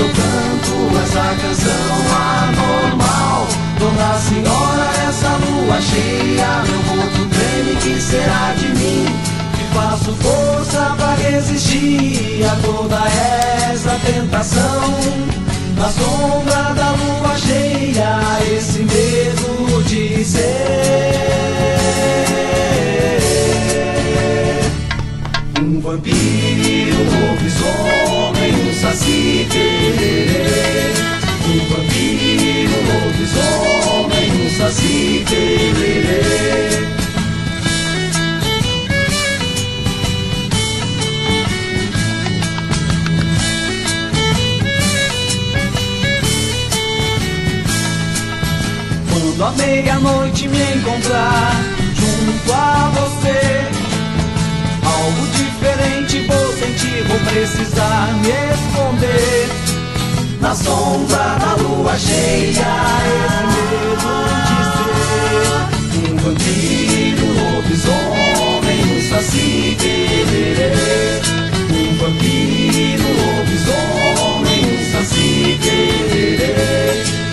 eu canto essa canção anormal. Dona Senhora, essa lua cheia, meu corpo treme, que será de mim? Que faço força pra resistir a toda essa tentação. Na sombra da lua cheia, esse medo de ser um vampiro, lobisomem, saci pererê. Um vampiro, um um saci pererê. Quando a meia-noite me encontrar junto a você, algo diferente vou sentir, vou precisar me esconder. Na sombra da lua cheia, esse medo de ser um vampiro, um lobisomem, um saci pererê. Um vampiro, um lobisomem, um saci pererê.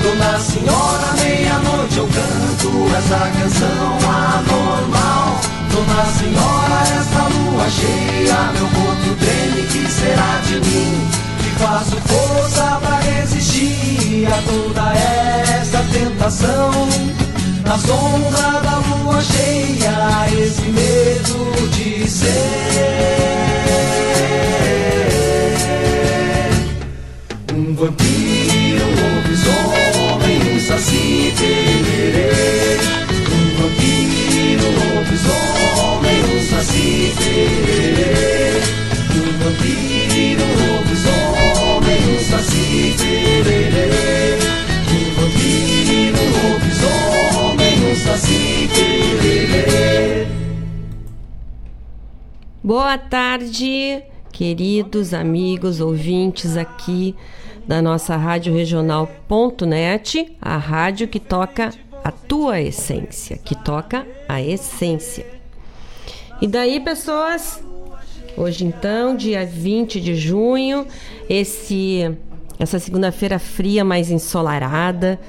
Dona Senhora, meia-noite eu canto essa canção anormal. Dona Senhora, essa lua cheia, meu corpo treme, que será de mim? Que faço força pra resistir a toda essa tentação. Na sombra da lua cheia, esse medo de ser um vampiro, um lobisomem, um saci pererê. Boa tarde, queridos amigos ouvintes aqui da nossa Rádio Regional.net, a rádio que toca a tua essência, que toca a essência. E daí, pessoas, hoje então, dia 20 de junho, esse essa segunda-feira fria, mais ensolarada,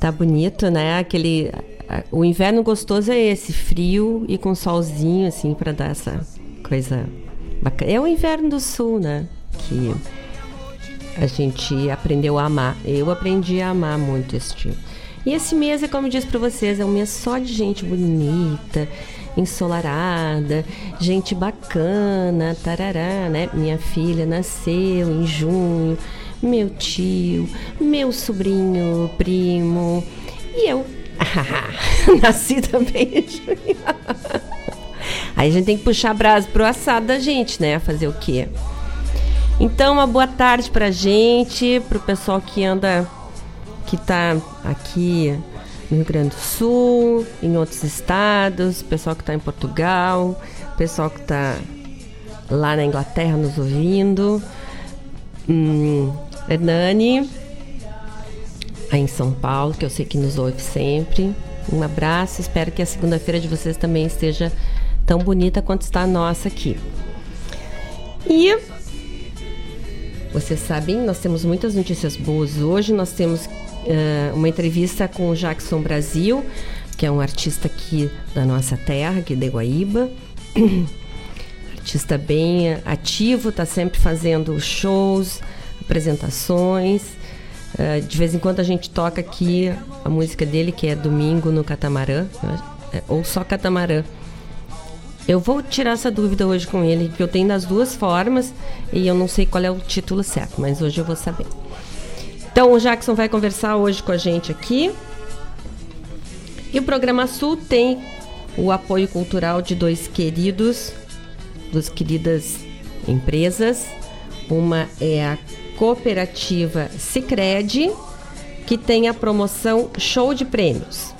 tá bonito, né? Aquele o inverno gostoso é esse, frio e com solzinho assim para dar essa coisa bacana. É o inverno do sul, né? Que a gente aprendeu a amar. Eu aprendi a amar muito este. E esse mês, é como eu disse para vocês, é um mês só de gente bonita, ensolarada, gente bacana, tarará, né? Minha filha nasceu em junho, meu tio, meu sobrinho, primo, e eu nasci também em junho. Aí a gente tem que puxar a brasa pro assado da gente, né? Fazer o quê? Então, uma boa tarde pra gente, pro pessoal que anda, que tá aqui no Rio Grande do Sul, em outros estados, pessoal que tá em Portugal, pessoal que tá lá na Inglaterra nos ouvindo. Hum, Hernani, aí em São Paulo, que eu sei que nos ouve sempre. Um abraço, espero que a segunda-feira de vocês também esteja tão bonita quanto está a nossa aqui. E vocês sabem, nós temos muitas notícias boas. Hoje nós temos uh, uma entrevista com o Jackson Brasil, que é um artista aqui da nossa terra, aqui de Guaíba. artista bem ativo, está sempre fazendo shows, apresentações. Uh, de vez em quando a gente toca aqui a música dele, que é Domingo no Catamarã, ou só Catamarã. Eu vou tirar essa dúvida hoje com ele, que eu tenho das duas formas e eu não sei qual é o título certo, mas hoje eu vou saber. Então o Jackson vai conversar hoje com a gente aqui. E o programa Sul tem o apoio cultural de dois queridos, duas queridas empresas. Uma é a cooperativa Sicredi, que tem a promoção Show de Prêmios.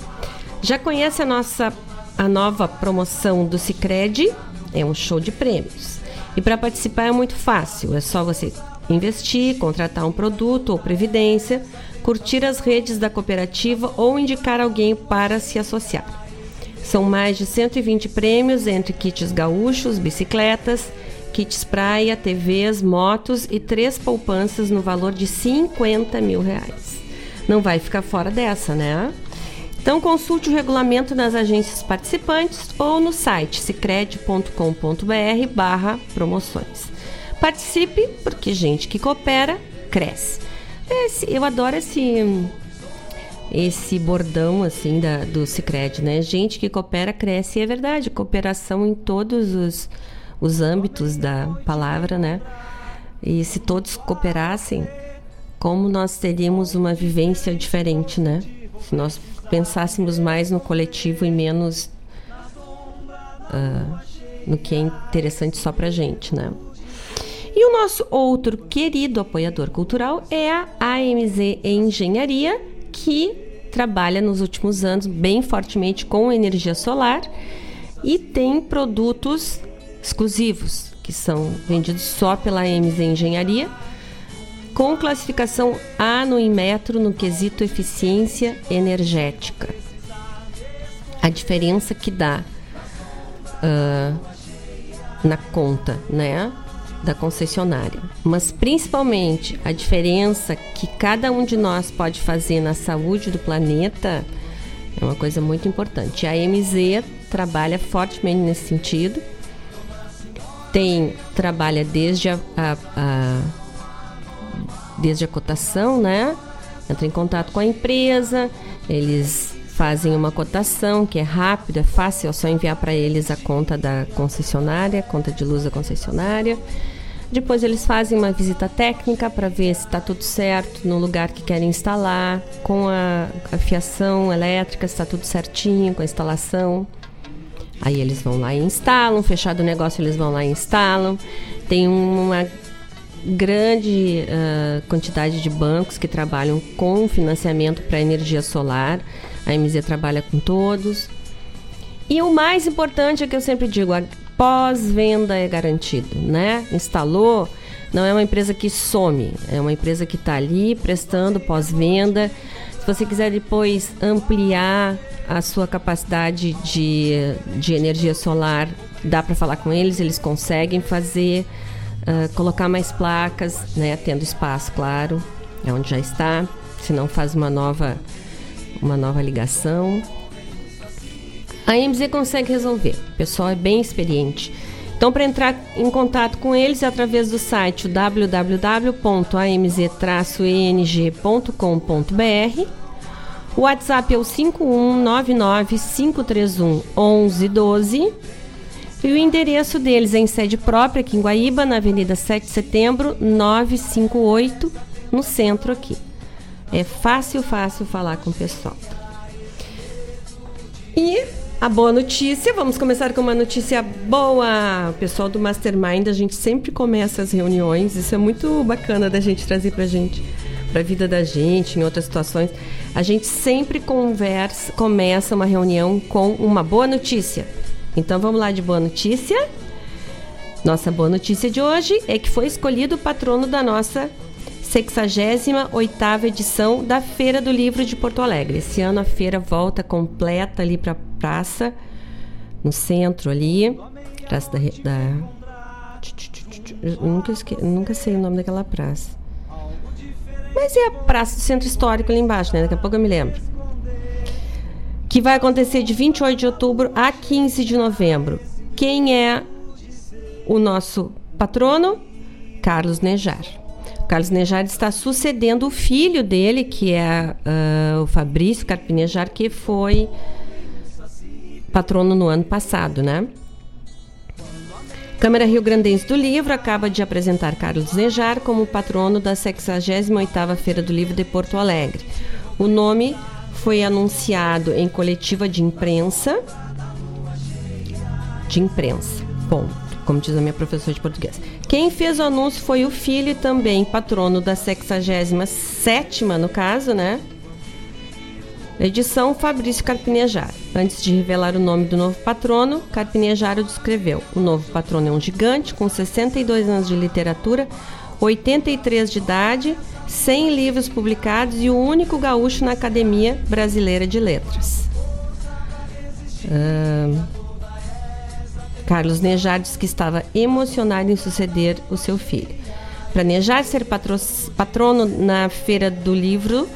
Já conhece a nossa a nova promoção do Sicredi? É um show de prêmios. E para participar é muito fácil, é só você investir, contratar um produto ou previdência, curtir as redes da cooperativa ou indicar alguém para se associar. São mais de 120 prêmios entre kits gaúchos, bicicletas, kits praia, TVs, motos e três poupanças no valor de 50 mil reais. Não vai ficar fora dessa, né? Então consulte o regulamento nas agências participantes ou no site sicredi.com.br barra promoções. Participe, porque gente que coopera, cresce. Esse, eu adoro esse esse bordão assim da, do Cicred, né? Gente que coopera cresce, e é verdade, cooperação em todos os, os âmbitos da palavra, né? E se todos cooperassem, como nós teríamos uma vivência diferente, né? Se nós pensássemos mais no coletivo e menos uh, no que é interessante só pra gente, né? E o nosso outro querido apoiador cultural é a AMZ Engenharia, que trabalha nos últimos anos bem fortemente com energia solar e tem produtos exclusivos que são vendidos só pela AMZ Engenharia, com classificação A no Inmetro no quesito eficiência energética. A diferença que dá uh, na conta, né? Da concessionária, mas principalmente a diferença que cada um de nós pode fazer na saúde do planeta é uma coisa muito importante. A MZ trabalha fortemente nesse sentido. Tem trabalha desde a, a, a desde a cotação, né? Entra em contato com a empresa, eles fazem uma cotação que é rápida, é fácil, é só enviar para eles a conta da concessionária, conta de luz da concessionária. Depois eles fazem uma visita técnica para ver se está tudo certo no lugar que querem instalar, com a, a fiação elétrica, se está tudo certinho, com a instalação. Aí eles vão lá e instalam, fechado o negócio eles vão lá e instalam. Tem uma grande uh, quantidade de bancos que trabalham com financiamento para energia solar. A MZ trabalha com todos. E o mais importante é que eu sempre digo, a pós-venda é garantido, né? Instalou, não é uma empresa que some, é uma empresa que está ali prestando pós-venda. Se você quiser depois ampliar a sua capacidade de, de energia solar, dá para falar com eles, eles conseguem fazer, uh, colocar mais placas, né? Tendo espaço, claro, é onde já está. Se não faz uma nova, uma nova ligação. A MZ consegue resolver. O pessoal é bem experiente. Então, para entrar em contato com eles é através do site www.amz-eng.com.br. O WhatsApp é o 5199-531-1112. E o endereço deles é em sede própria aqui em Guaíba, na Avenida 7 de Setembro, 958, no centro aqui. É fácil, fácil falar com o pessoal. E a boa notícia, vamos começar com uma notícia boa. O pessoal do Mastermind, a gente sempre começa as reuniões, isso é muito bacana da gente trazer pra gente, pra vida da gente, em outras situações. A gente sempre conversa, começa uma reunião com uma boa notícia. Então vamos lá de boa notícia. Nossa boa notícia de hoje é que foi escolhido o patrono da nossa 68ª edição da Feira do Livro de Porto Alegre. Esse ano a feira volta completa ali para a praça, no centro ali, praça da... da... Nunca, esque... nunca sei o nome daquela praça. Mas é a praça do centro histórico ali embaixo, né? Daqui a pouco eu me lembro. Que vai acontecer de 28 de outubro a 15 de novembro. Quem é o nosso patrono? Carlos Nejar. Carlos Nejar está sucedendo o filho dele, que é uh, o Fabrício Carpinejar, que foi patrono no ano passado, né? Câmara Rio Grandense do Livro acaba de apresentar Carlos Nejar como patrono da 68ª Feira do Livro de Porto Alegre. O nome foi anunciado em coletiva de imprensa de imprensa. Ponto. como diz a minha professora de português. Quem fez o anúncio foi o filho também patrono da 67 no caso, né? Edição Fabrício Carpinejar. Antes de revelar o nome do novo patrono, Carpinejar o descreveu. O novo patrono é um gigante com 62 anos de literatura, 83 de idade, 100 livros publicados e o único gaúcho na Academia Brasileira de Letras. Uh, Carlos Nejar disse que estava emocionado em suceder o seu filho. Para Nejar ser patrono na Feira do Livro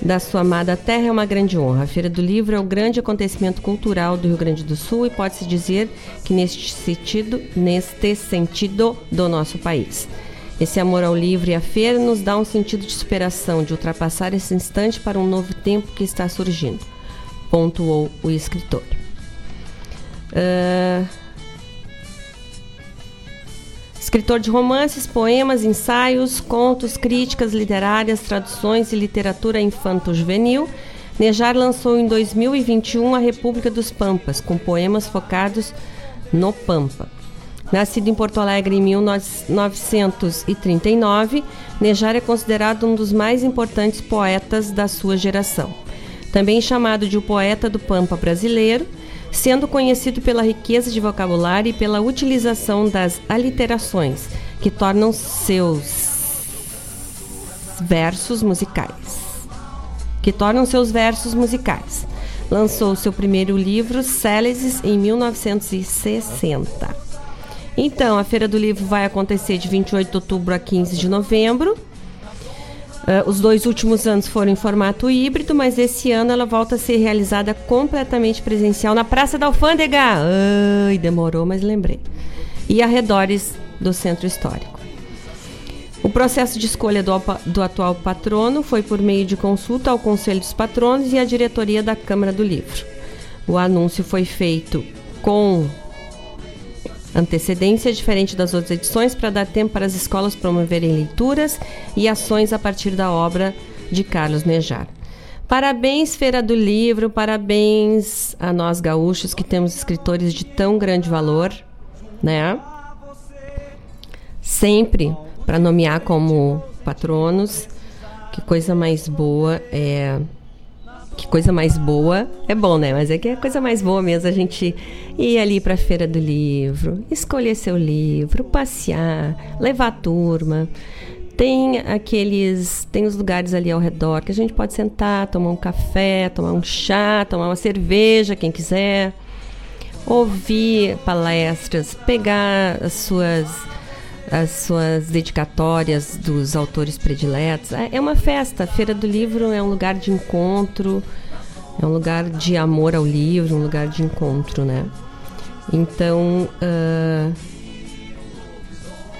da sua amada terra é uma grande honra. A Feira do Livro é o grande acontecimento cultural do Rio Grande do Sul e pode-se dizer que neste sentido, neste sentido do nosso país. Esse amor ao livro e à feira nos dá um sentido de superação, de ultrapassar esse instante para um novo tempo que está surgindo, pontuou o escritor. Uh, Escritor de romances, poemas, ensaios, contos, críticas literárias, traduções e literatura infanto-juvenil, Nejar lançou em 2021 A República dos Pampas, com poemas focados no Pampa. Nascido em Porto Alegre em 1939, Nejar é considerado um dos mais importantes poetas da sua geração. Também chamado de o poeta do Pampa brasileiro, sendo conhecido pela riqueza de vocabulário e pela utilização das aliterações, que tornam seus versos musicais. Que tornam seus versos musicais. Lançou seu primeiro livro, Célesis, em 1960. Então, a Feira do Livro vai acontecer de 28 de outubro a 15 de novembro. Uh, os dois últimos anos foram em formato híbrido, mas esse ano ela volta a ser realizada completamente presencial na Praça da Alfândega. Ai, demorou, mas lembrei. E arredores do Centro Histórico. O processo de escolha do, do atual patrono foi por meio de consulta ao Conselho dos Patronos e à diretoria da Câmara do Livro. O anúncio foi feito com antecedência diferente das outras edições para dar tempo para as escolas promoverem leituras e ações a partir da obra de Carlos Nejar. Parabéns, Feira do Livro, parabéns a nós gaúchos que temos escritores de tão grande valor, né? Sempre para nomear como patronos. Que coisa mais boa é que coisa mais boa. É bom, né? Mas é que é coisa mais boa mesmo a gente ir ali para a feira do livro, escolher seu livro, passear, levar a turma. Tem aqueles, tem os lugares ali ao redor que a gente pode sentar, tomar um café, tomar um chá, tomar uma cerveja, quem quiser, ouvir palestras, pegar as suas as suas dedicatórias dos autores prediletos. É, é uma festa. A Feira do Livro é um lugar de encontro, é um lugar de amor ao livro, um lugar de encontro, né? Então, uh,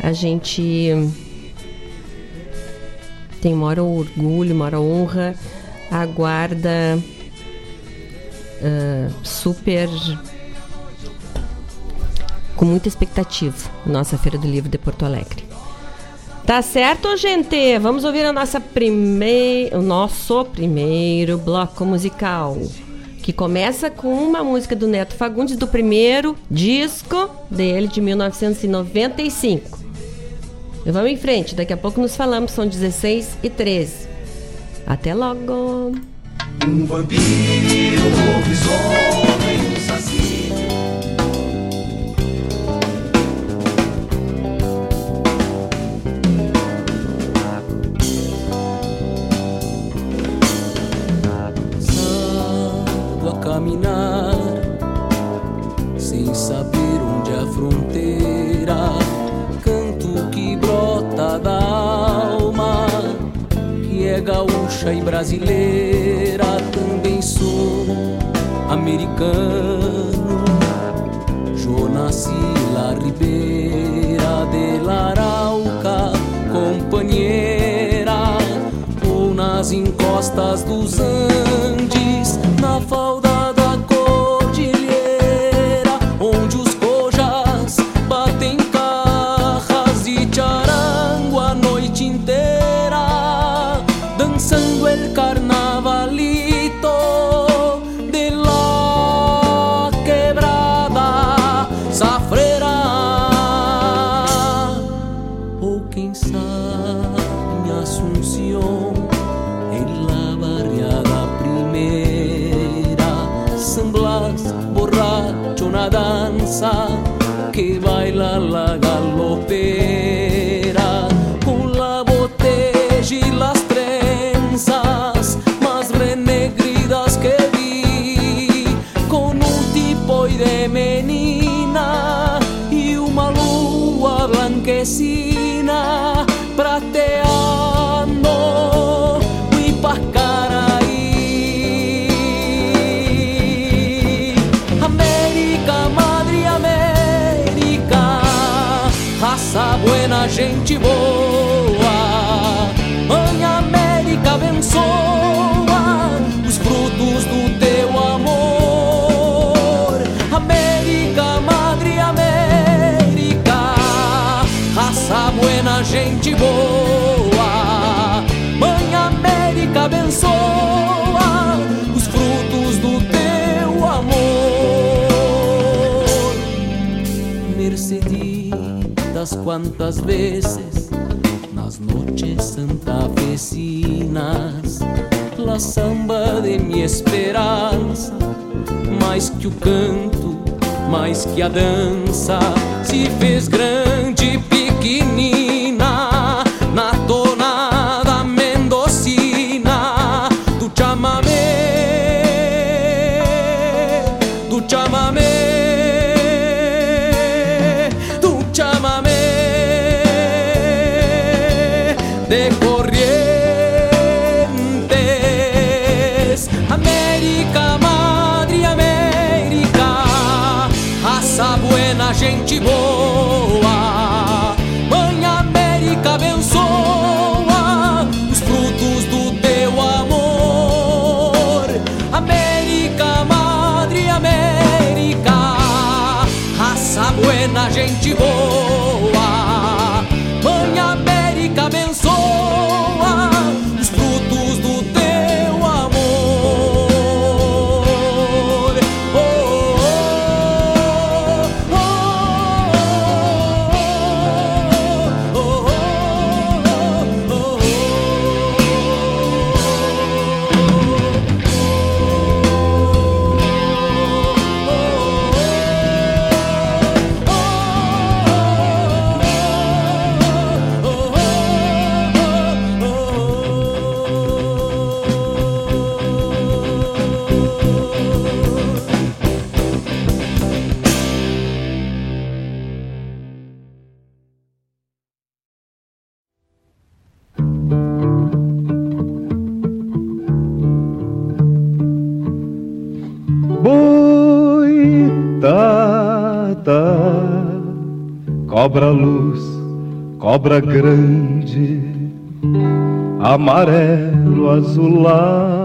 a gente tem maior orgulho, maior honra, aguarda uh, super com muita expectativa, nossa Feira do Livro de Porto Alegre. Tá certo, gente? Vamos ouvir a nossa primeir... o nosso primeiro bloco musical, que começa com uma música do Neto Fagundes do primeiro disco dele de 1995. E vamos em frente, daqui a pouco nos falamos, são 16 e 13. Até logo! Um vampiro, um caminhar sem saber onde a fronteira. Canto que brota da alma, que é gaúcha e brasileira. Também sou americano. Jonas La Ribeira de Larauca, companheira, ou nas encostas dos Andes, gente boa. Mãe América abençoa os frutos do teu amor. Merceditas quantas vezes nas noites santa vecinas, la samba de minha esperança, mais que o canto, mais que a dança, se fez grande obra grande, amarelo azulada,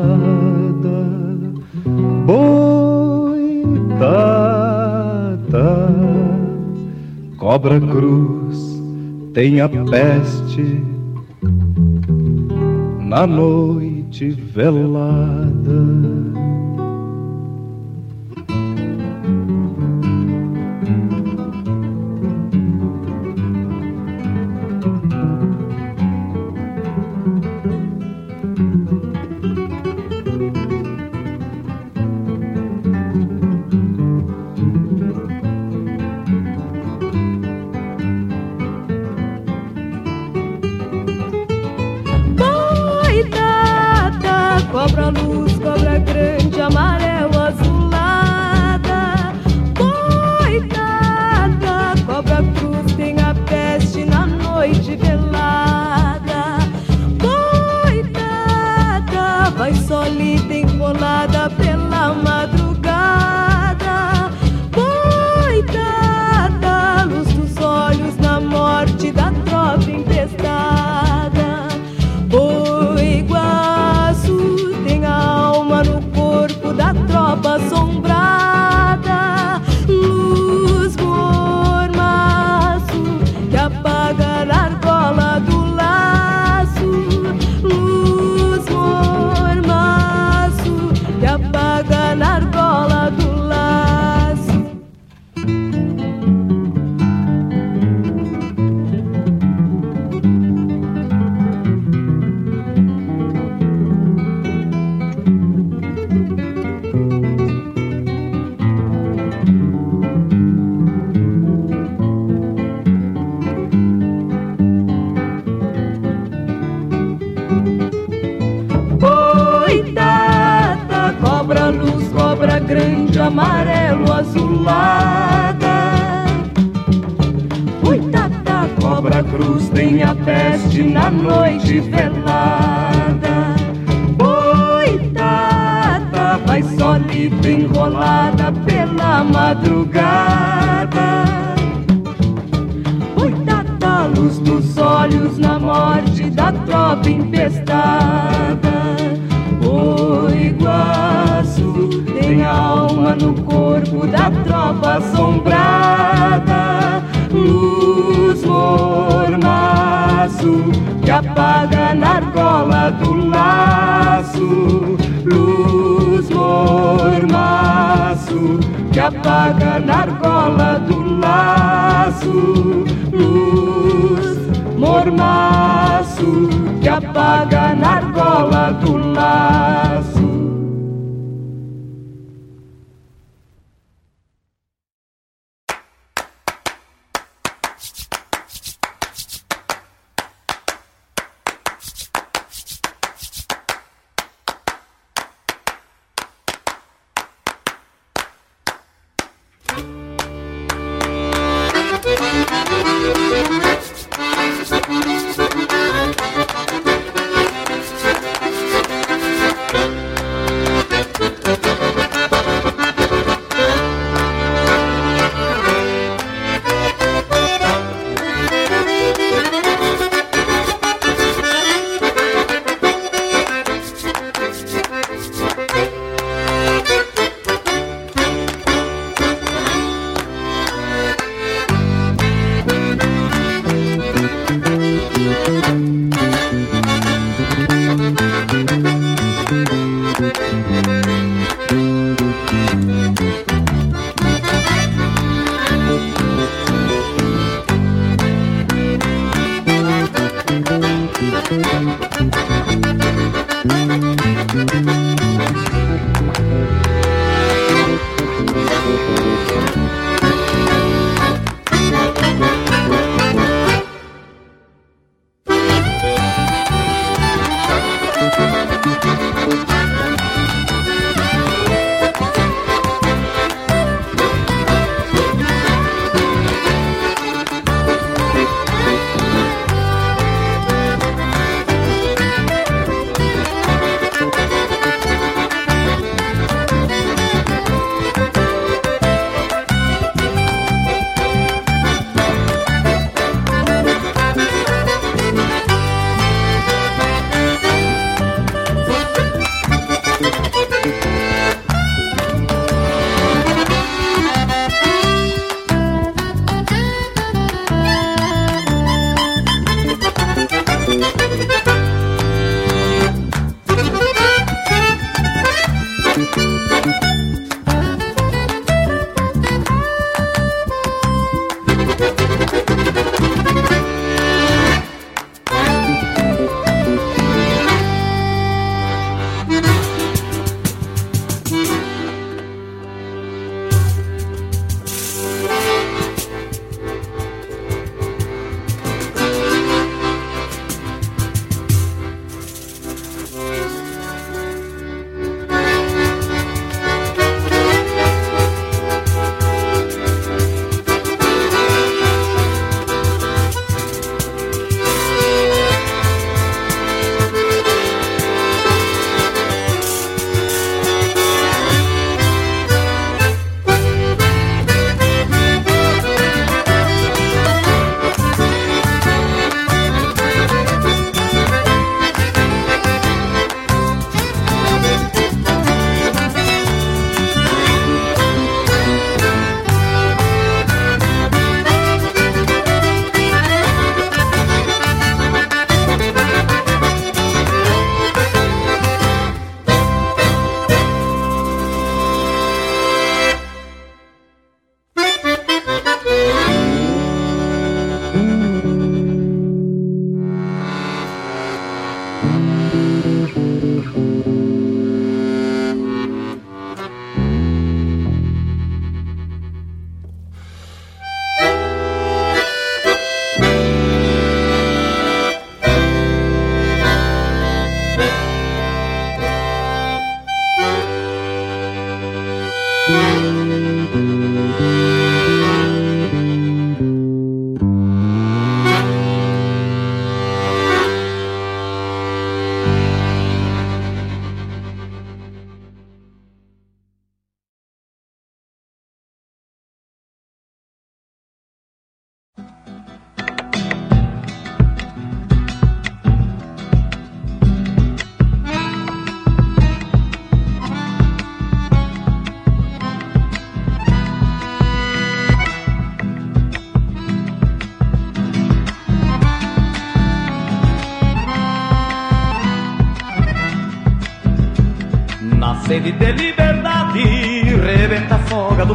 boitata, cobra cruz, tem a peste na noite velada.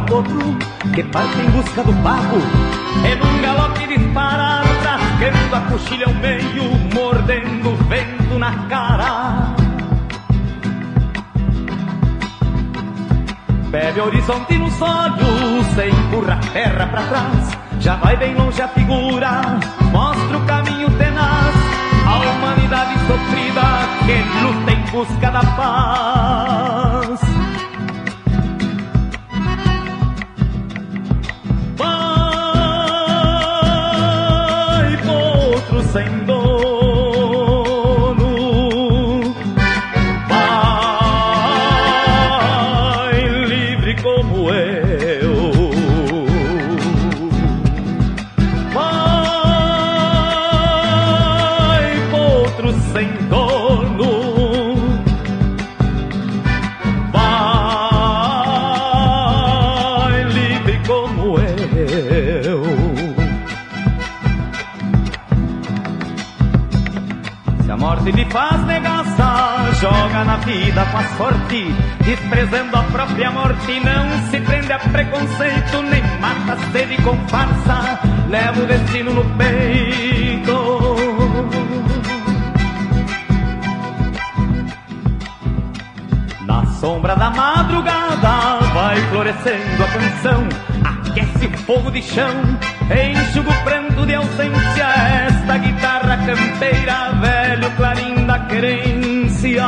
Potro que parte em busca do pago. E num galope disparado, trasqueando a coxilha ao meio, mordendo o vento na cara. Bebe horizonte nos olhos, se empurra a terra pra trás. Já vai bem longe a figura, mostra o caminho tenaz. A humanidade sofrida que luta em busca da paz. Vida com a sorte, desprezando a própria morte, não se prende a preconceito, nem mata a sede com farsa, leva o destino no peito. Na sombra da madrugada vai florescendo a canção, aquece o fogo de chão, enxuga o pranto de ausência. Esta guitarra campeira, velho clarim da querência.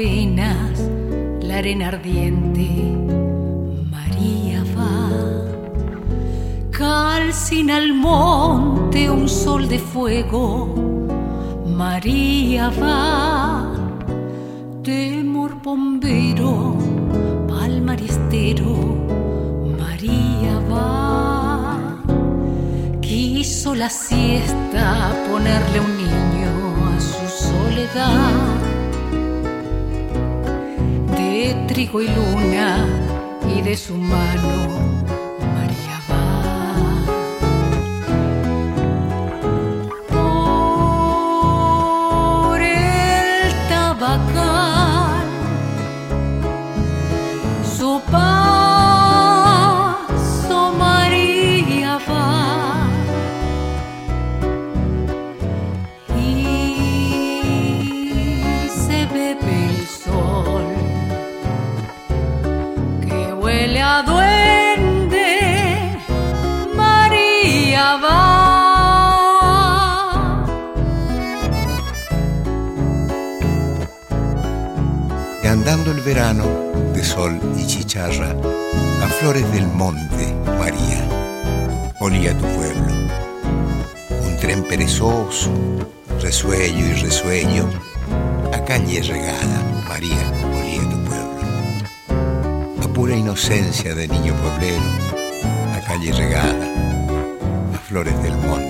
Pisando apenas perezoso, resuello y resueño, a calle regada, María, olía tu pueblo. A pura inocencia de niño pueblero, a calle regada, a flores del monte,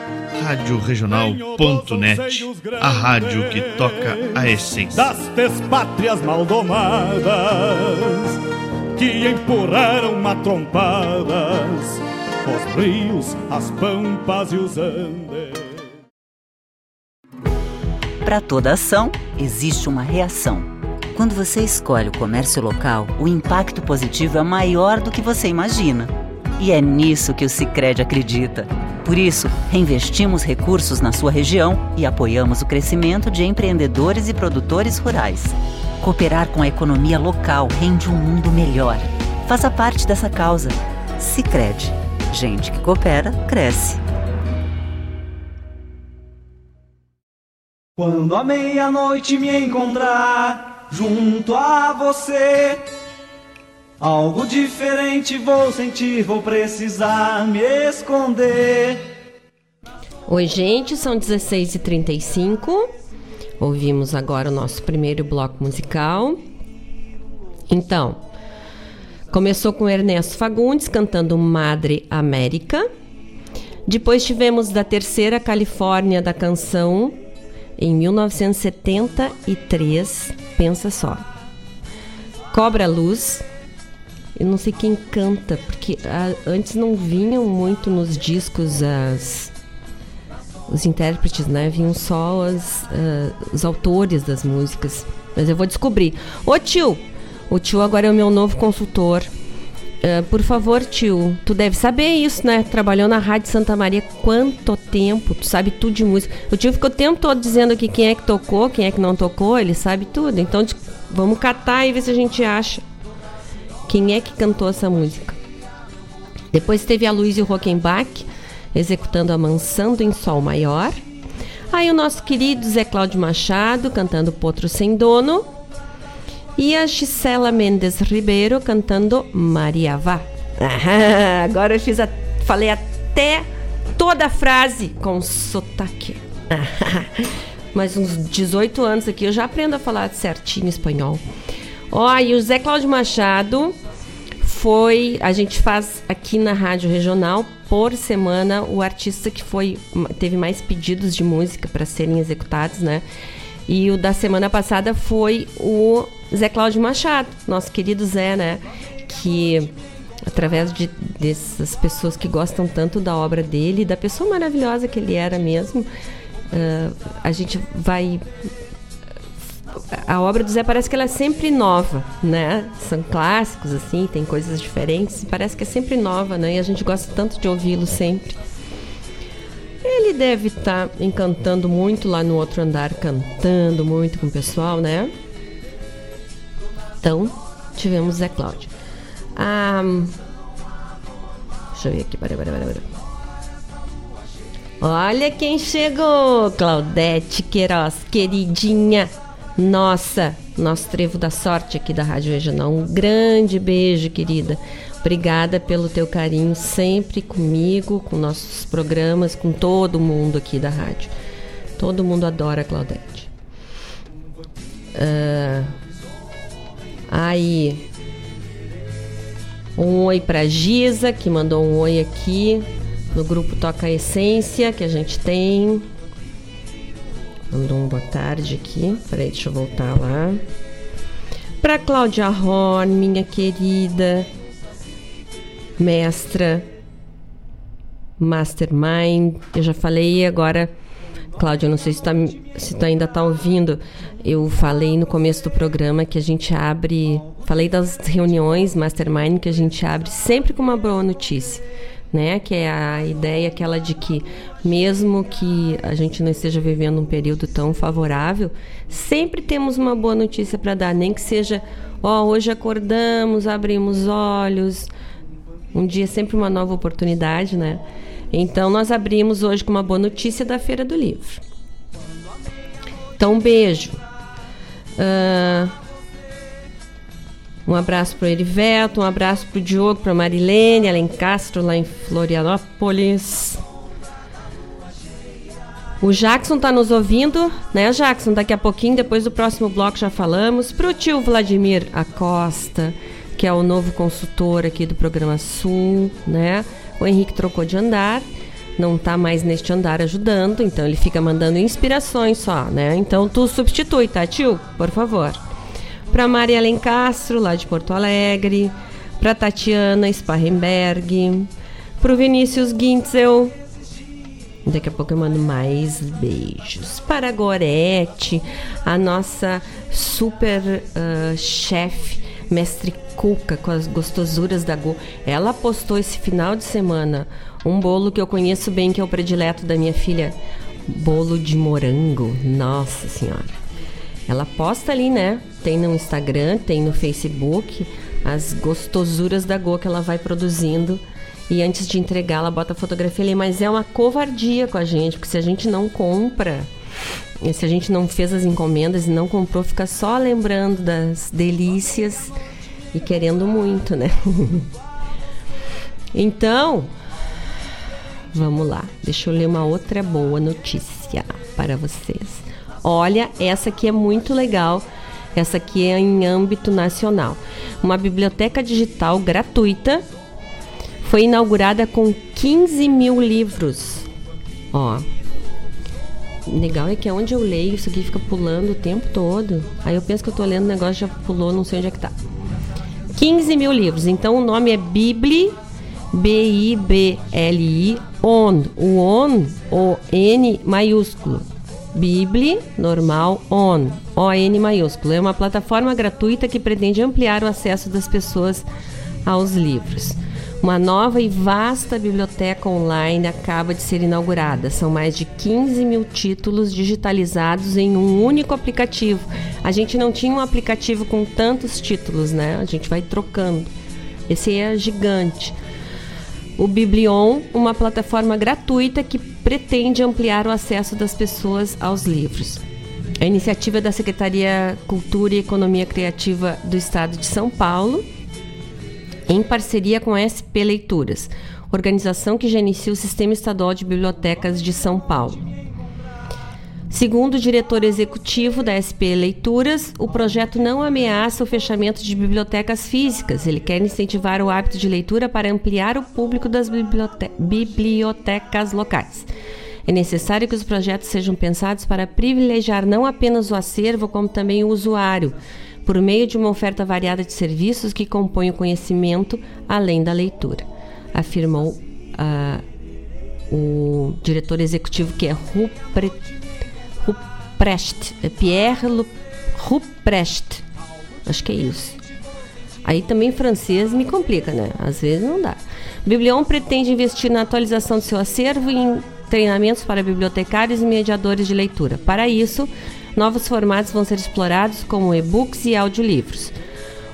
Rádio Regional.net, a rádio que toca a essência. das despátrias maldomadas que empurraram matrompadas os rios, as pampas e os andes. Para toda ação, existe uma reação. Quando você escolhe o comércio local, o impacto positivo é maior do que você imagina. E é nisso que o Sicredi acredita. Por isso, reinvestimos recursos na sua região e apoiamos o crescimento de empreendedores e produtores rurais. Cooperar com a economia local rende um mundo melhor. Faça parte dessa causa. Sicredi. Gente que coopera, cresce. Quando à meia-noite me encontrar junto a você, algo diferente vou sentir, vou precisar me esconder. Oi, gente, são 16h35. Ouvimos agora o nosso primeiro bloco musical. Então, começou com Ernesto Fagundes cantando Madre América. Depois tivemos da Terceira Califórnia da canção em 1973. Pensa só. Cobra Luz. Eu não sei quem canta, porque ah, antes não vinham muito nos discos as os intérpretes, né? Vinham só as, ah, os autores das músicas. Mas eu vou descobrir. Ô tio! O tio agora é o meu novo consultor. Ah, por favor, tio, tu deve saber isso, né? Trabalhou na Rádio Santa Maria quanto tempo? Tu sabe tudo de música. O tio ficou o tempo todo dizendo aqui quem é que tocou, quem é que não tocou, ele sabe tudo. Então, vamos catar e ver se a gente acha quem é que cantou essa música. Depois teve a o Rockenbach executando a Mansando em Sol Maior. Aí o nosso querido Zé Cláudio Machado cantando Potro Sem Dono. E a Gisela Mendes Ribeiro cantando Maria Vá. Agora eu fiz a, falei até toda a frase com sotaque. Mais uns 18 anos aqui eu já aprendo a falar certinho espanhol. Ó, e o Zé Cláudio Machado foi. A gente faz aqui na Rádio Regional por semana o artista que foi teve mais pedidos de música para serem executados, né? E o da semana passada foi o Zé Cláudio Machado, nosso querido Zé, né? Que através de, dessas pessoas que gostam tanto da obra dele, da pessoa maravilhosa que ele era mesmo, uh, a gente vai a obra do Zé parece que ela é sempre nova, né? São clássicos, assim, tem coisas diferentes, parece que é sempre nova, né? E a gente gosta tanto de ouvi-lo sempre. Ele deve estar tá encantando muito lá no outro andar, cantando muito com o pessoal, né? Então, tivemos Zé Cláudio. Ah, deixa eu ver aqui, para, para, para. Olha quem chegou, Claudete Queiroz, queridinha. Nossa, nosso trevo da sorte aqui da Rádio Regional. Um grande beijo, querida. Obrigada pelo teu carinho sempre comigo, com nossos programas, com todo mundo aqui da rádio. Todo mundo adora a Claudete. Uh, aí, um oi pra Giza, que mandou um oi aqui no grupo Toca Essência que a gente tem. Mandou um boa tarde aqui. Peraí, deixa eu voltar lá. Pra Cláudia Horn, minha querida mestra, mastermind. Eu já falei agora, Cláudia, não sei se, tá, se tu ainda tá ouvindo. Eu falei no começo do programa que a gente abre. Falei das reuniões mastermind que a gente abre sempre com uma boa notícia né? Que é a ideia aquela de que mesmo que a gente não esteja vivendo um período tão favorável, sempre temos uma boa notícia para dar, nem que seja, ó, hoje acordamos, abrimos olhos, um dia é sempre uma nova oportunidade, né? Então nós abrimos hoje com uma boa notícia da Feira do Livro. Então um beijo. Uh, um abraço para o Erivelto, um abraço para o Diogo, para Marilene, Alencastro, lá em Florianópolis. O Jackson está nos ouvindo, né, Jackson? Daqui a pouquinho, depois do próximo bloco, já falamos. Para o tio Vladimir Acosta, que é o novo consultor aqui do programa Sul, né? O Henrique trocou de andar, não está mais neste andar ajudando, então ele fica mandando inspirações só, né? Então tu substitui, tá, tio? Por favor para Maria Alencastro, lá de Porto Alegre, para Tatiana Sparrenberg, para o Vinícius Gintzel. Daqui a pouco eu mando mais beijos. Para a Gorete, a nossa super uh, chefe, mestre Cuca, com as gostosuras da Go. Ela postou esse final de semana um bolo que eu conheço bem, que é o predileto da minha filha. Bolo de morango. Nossa Senhora. Ela posta ali, né? Tem no Instagram, tem no Facebook as gostosuras da Go que ela vai produzindo. E antes de entregar, ela bota a fotografia ali. Mas é uma covardia com a gente, porque se a gente não compra, se a gente não fez as encomendas e não comprou, fica só lembrando das delícias e querendo muito, né? então, vamos lá. Deixa eu ler uma outra boa notícia para vocês. Olha, essa aqui é muito legal. Essa aqui é em âmbito nacional. Uma biblioteca digital gratuita foi inaugurada com 15 mil livros. Ó. Legal é que é onde eu leio, isso aqui fica pulando o tempo todo. Aí eu penso que eu tô lendo o negócio, já pulou, não sei onde é que tá. 15 mil livros. Então o nome é Bibli, B-I-B-L-I, ON. O ON, O-N maiúsculo. Bibli Normal On, ON maiúsculo. É uma plataforma gratuita que pretende ampliar o acesso das pessoas aos livros. Uma nova e vasta biblioteca online acaba de ser inaugurada. São mais de 15 mil títulos digitalizados em um único aplicativo. A gente não tinha um aplicativo com tantos títulos, né? A gente vai trocando. Esse é gigante. O Biblion, uma plataforma gratuita que pretende ampliar o acesso das pessoas aos livros. A iniciativa é da Secretaria Cultura e Economia Criativa do Estado de São Paulo em parceria com a SP Leituras, organização que já o Sistema Estadual de Bibliotecas de São Paulo. Segundo o diretor executivo da SP Leituras, o projeto não ameaça o fechamento de bibliotecas físicas. Ele quer incentivar o hábito de leitura para ampliar o público das bibliote bibliotecas locais. É necessário que os projetos sejam pensados para privilegiar não apenas o acervo, como também o usuário por meio de uma oferta variada de serviços que compõem o conhecimento além da leitura, afirmou uh, o diretor executivo que é Rupre, Ruprecht, Pierre Ruprecht, acho que é isso. Aí também francês me complica, né? Às vezes não dá. Biblion pretende investir na atualização do seu acervo e em treinamentos para bibliotecários e mediadores de leitura. Para isso, Novos formatos vão ser explorados, como e-books e audiolivros.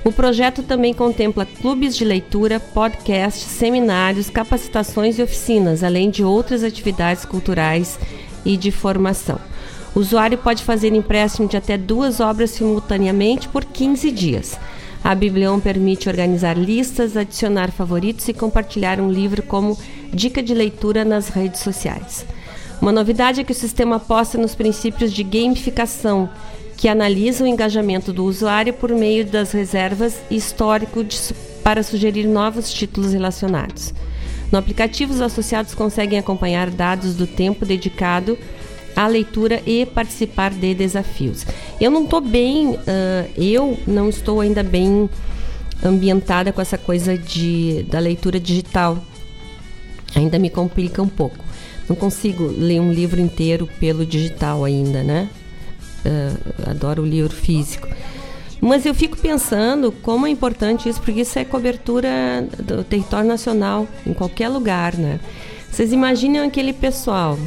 O projeto também contempla clubes de leitura, podcasts, seminários, capacitações e oficinas, além de outras atividades culturais e de formação. O usuário pode fazer empréstimo de até duas obras simultaneamente por 15 dias. A Biblion permite organizar listas, adicionar favoritos e compartilhar um livro como dica de leitura nas redes sociais. Uma novidade é que o sistema aposta nos princípios de gamificação, que analisa o engajamento do usuário por meio das reservas e histórico de, para sugerir novos títulos relacionados. No aplicativo, os associados conseguem acompanhar dados do tempo dedicado à leitura e participar de desafios. Eu não estou bem, uh, eu não estou ainda bem ambientada com essa coisa de, da leitura digital. Ainda me complica um pouco. Não consigo ler um livro inteiro pelo digital ainda, né? Uh, adoro o livro físico. Mas eu fico pensando como é importante isso, porque isso é cobertura do território nacional, em qualquer lugar, né? Vocês imaginam aquele pessoal,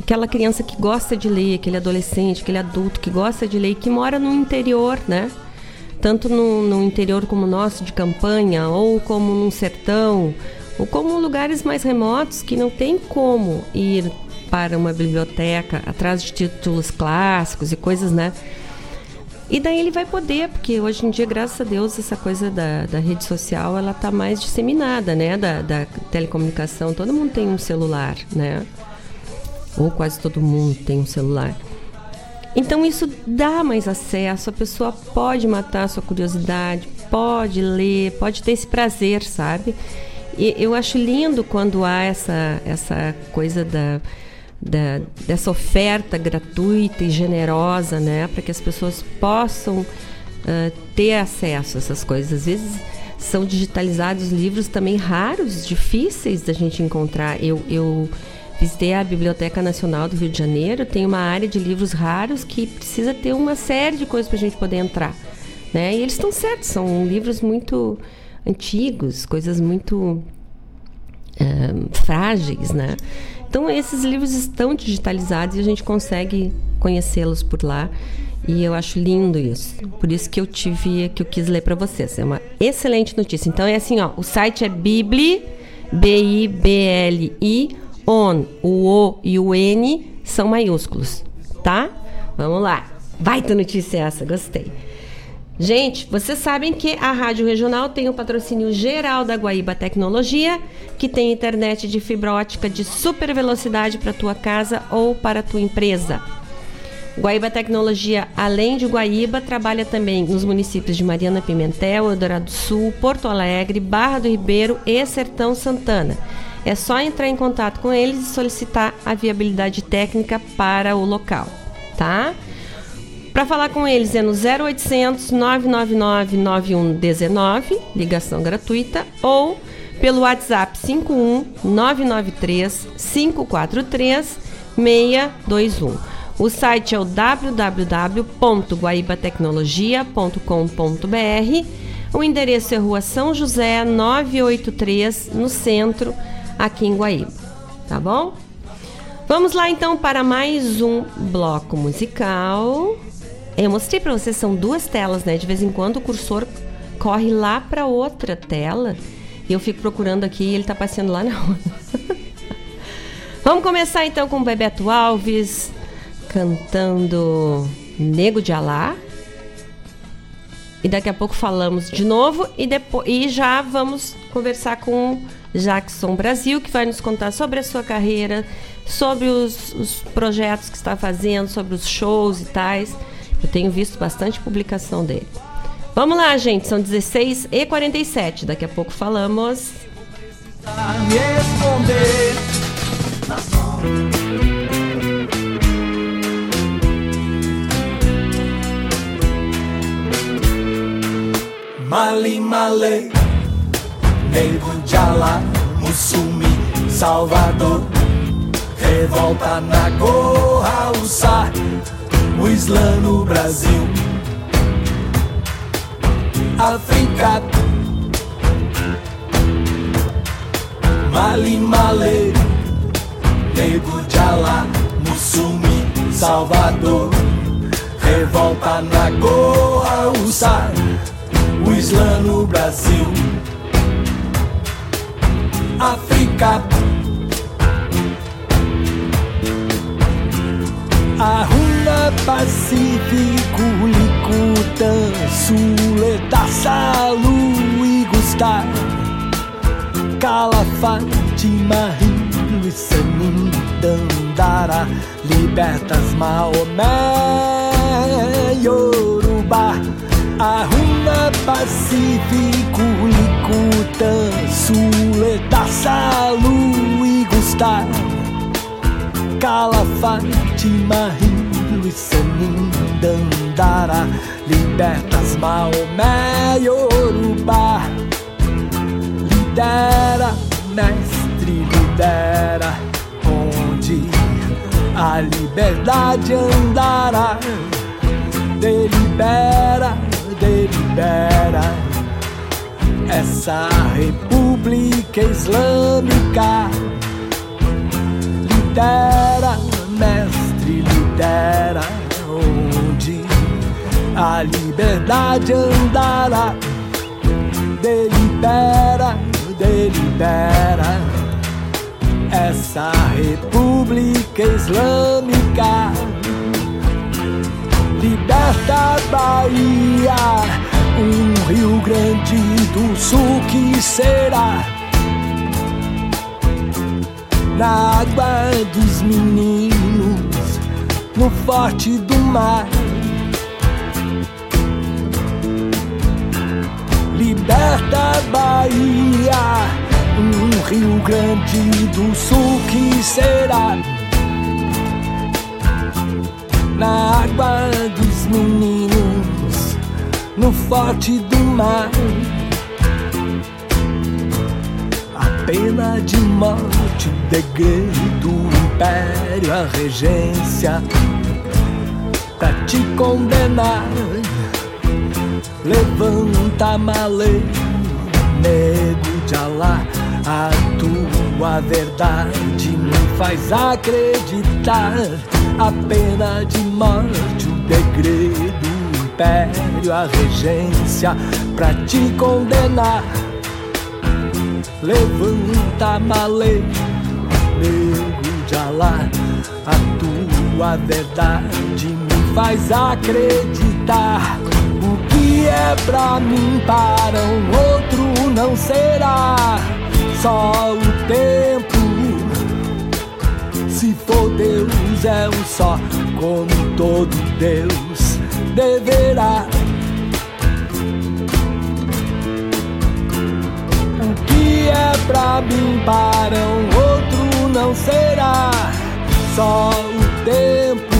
aquela criança que gosta de ler, aquele adolescente, aquele adulto que gosta de ler, que mora no interior, né? Tanto no, no interior como nosso, de campanha, ou como num sertão, ou como lugares mais remotos que não tem como ir para uma biblioteca atrás de títulos clássicos e coisas, né? E daí ele vai poder, porque hoje em dia, graças a Deus, essa coisa da, da rede social, ela tá mais disseminada, né? Da, da telecomunicação, todo mundo tem um celular, né? Ou quase todo mundo tem um celular. Então isso dá mais acesso, a pessoa pode matar a sua curiosidade, pode ler, pode ter esse prazer, sabe? E eu acho lindo quando há essa, essa coisa da, da, dessa oferta gratuita e generosa, né? Para que as pessoas possam uh, ter acesso a essas coisas. Às vezes são digitalizados livros também raros, difíceis da gente encontrar. Eu, eu visitei a Biblioteca Nacional do Rio de Janeiro, tem uma área de livros raros que precisa ter uma série de coisas para a gente poder entrar. Né? E eles estão certos, são livros muito antigos, coisas muito frágeis, né? Então esses livros estão digitalizados e a gente consegue conhecê-los por lá. E eu acho lindo isso. Por isso que eu tive, que eu quis ler para vocês. É uma excelente notícia. Então é assim, ó, o site é Bibli, B I B L I on. O O e o N são maiúsculos, tá? Vamos lá. Vai ter notícia essa, gostei. Gente, vocês sabem que a Rádio Regional tem o patrocínio geral da Guaíba Tecnologia, que tem internet de fibra ótica de super velocidade para tua casa ou para tua empresa. Guaíba Tecnologia, além de Guaíba, trabalha também nos municípios de Mariana Pimentel, Eldorado Sul, Porto Alegre, Barra do Ribeiro e Sertão Santana. É só entrar em contato com eles e solicitar a viabilidade técnica para o local, tá? Para falar com eles é no 0800 999 9119, ligação gratuita, ou pelo WhatsApp 51 993 543 621. O site é o www.guaibatecnologia.com.br. O endereço é Rua São José 983, no centro, aqui em Guaíba. Tá bom? Vamos lá então para mais um bloco musical. Eu mostrei para vocês, são duas telas, né? De vez em quando o cursor corre lá para outra tela e eu fico procurando aqui e ele tá passeando lá na rua. Vamos começar então com o Bebeto Alves cantando Nego de Alá. E daqui a pouco falamos de novo e, depois, e já vamos conversar com Jackson Brasil, que vai nos contar sobre a sua carreira, sobre os, os projetos que está fazendo, sobre os shows e tais. Eu tenho visto bastante publicação dele. Vamos lá, gente, são 16 e 47. Daqui a pouco falamos. Mali Malê, Nego de Alá, Mussumi, Salvador, Revolta na Goa, Ussá, o Islã no Brasil, África, Mali Malê, Nego de Alá, Mussumi, Salvador, Revolta na Goa, Ussá, o Islã no Brasil, África, Aruna, Pacífico, Licutã, Suleta, Salu e Gustá, Calafate, Marilo e Sanim, Dandara, Libertas, Maomé, Yorubá. Arruma Pacífico, Suleta, Salu e Gustá Calafate, Marilo e Sanim, Dandara Libertas, Maomé, Yorubá Lidera, mestre, lidera. Onde a liberdade andará? Delibera delibera essa república islâmica. Lidera, mestre, lidera, onde a liberdade andará. Delibera, delibera essa república islâmica liberta a Bahia, um Rio Grande do Sul que será na água dos meninos, no forte do mar. Liberta Bahia, um Rio Grande do Sul que será na água dos meninos, no forte do mar. A pena de morte, degredo, império, a regência, pra te condenar. Levanta malê, nego de Alá, a tua verdade me faz acreditar a pena de morte, o degredo, império, a regência pra te condenar. Levanta malê, nego de Alá, a tua verdade me faz acreditar. O que é pra mim para um outro não será só o tempo. Se for Deus é um só, como todo Deus deverá. O que é pra mim para um outro não será só o tempo.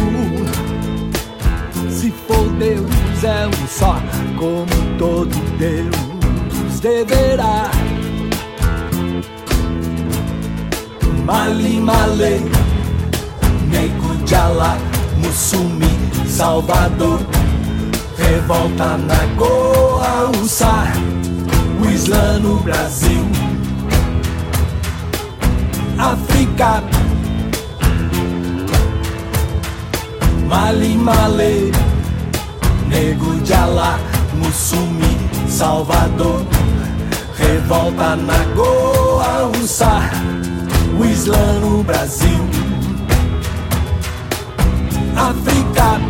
Se for Deus é um só, como todo Deus deverá. Mali Malê, Nego Revolta na Goa, o SAR, o Islã no Brasil. África, Mali, Malê, Nego de Alá, Mussumi, Salvador. Revolta na Goa, o SAR, o Islã no Brasil. África,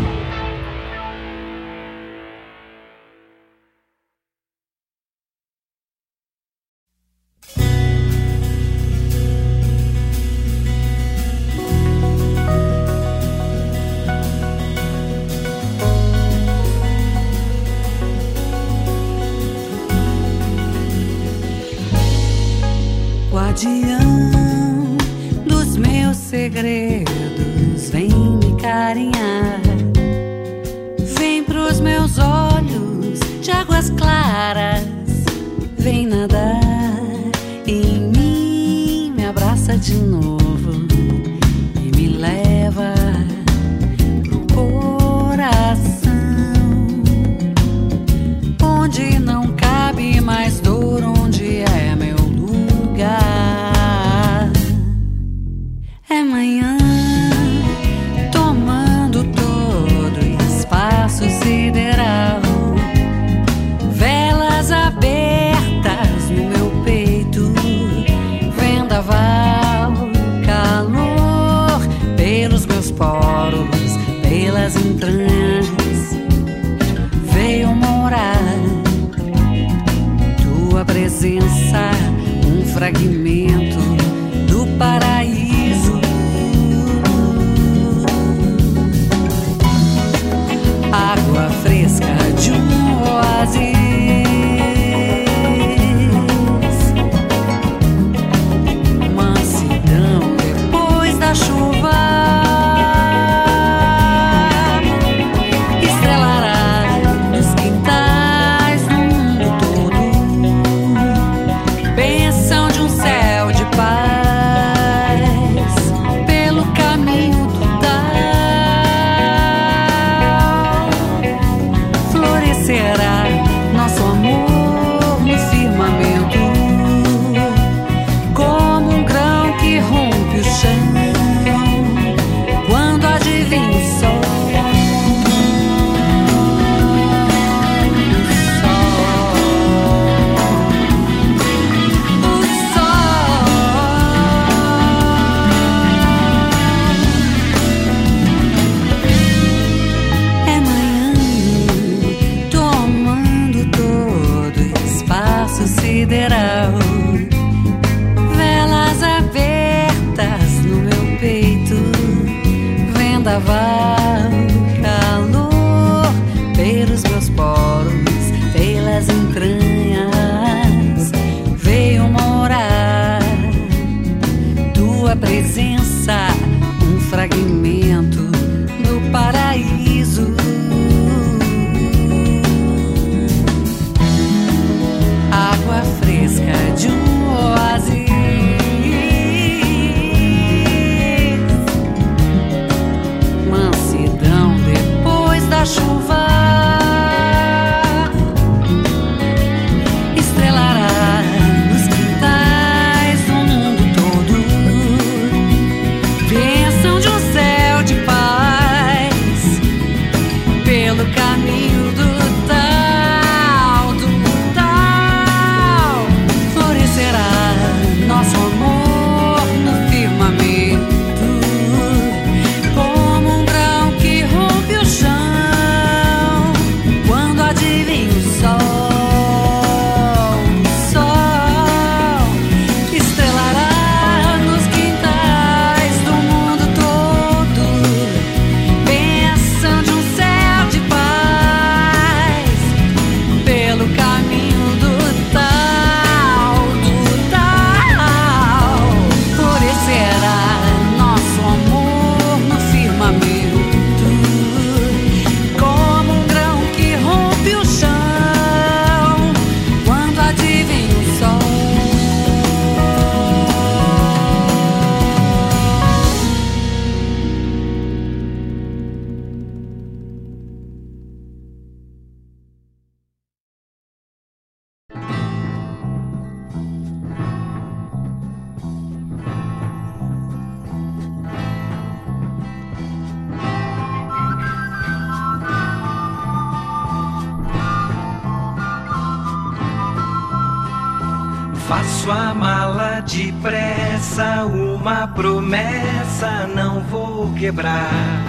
uma promessa não vou quebrar.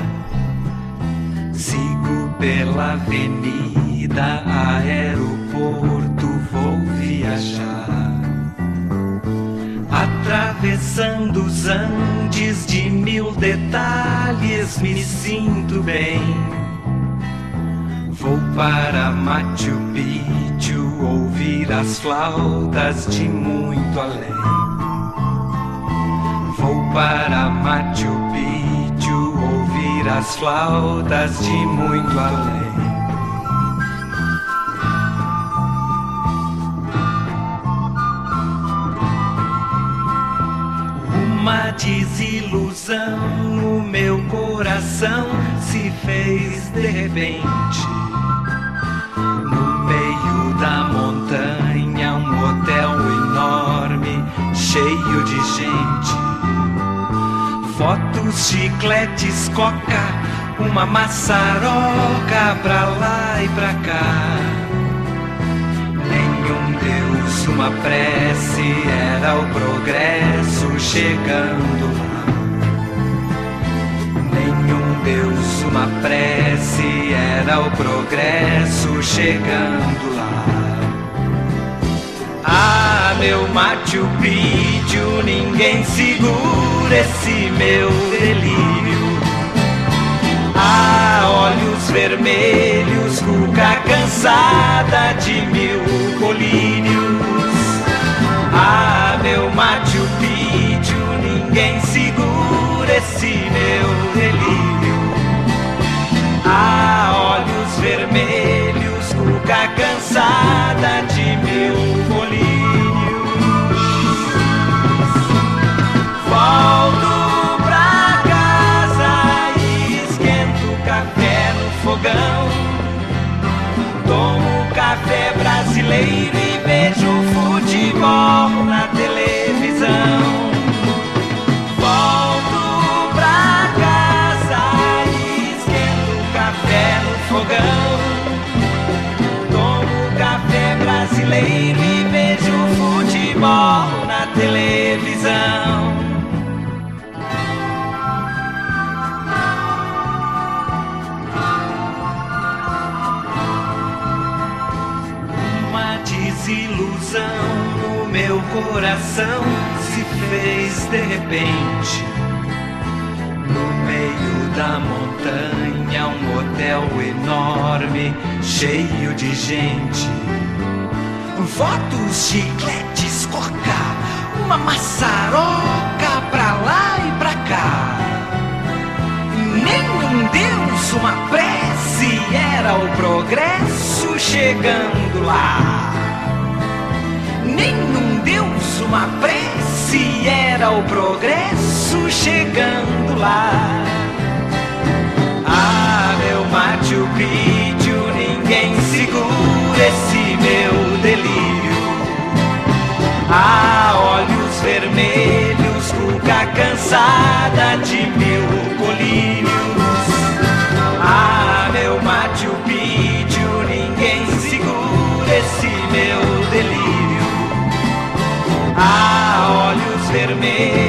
Sigo pela avenida, aeroporto, vou viajar. Atravessando os Andes de mil detalhes, me sinto bem. Vou para Machu Picchu ouvir as flautas de muito além. Para Machu Picchu ouvir as flautas de muito além. Uma desilusão no meu coração se fez de repente. No meio da montanha, um hotel enorme, cheio de gente. Fotos, chicletes, coca, uma maçaroca pra lá e pra cá. Nenhum Deus, uma prece, era o progresso chegando lá. Nenhum Deus, uma prece, era o progresso chegando lá. Ah, meu Machu Picchu, ninguém segura esse meu delírio. Ah, olhos vermelhos, cuca cansada de mil colírios. Ah, meu Machu Picchu, ninguém segura esse meu delírio. Ah, olhos vermelhos, cuca cansada de brasileiro e vejo futebol na televisão. Volto pra casa e esquento café no fogão. Tomo café brasileiro e vejo futebol na televisão. Coração se fez de repente. No meio da montanha, um hotel enorme, cheio de gente. Fotos, chicletes, coca, uma maçaroca pra lá e pra cá. Nenhum Deus, uma prece, era o progresso chegando lá. Uma prece, era o progresso chegando lá. Ah, meu Machu Picchu, ninguém segura esse meu delírio. Ah, olhos vermelhos, cuca cansada de mil colírios. Olhos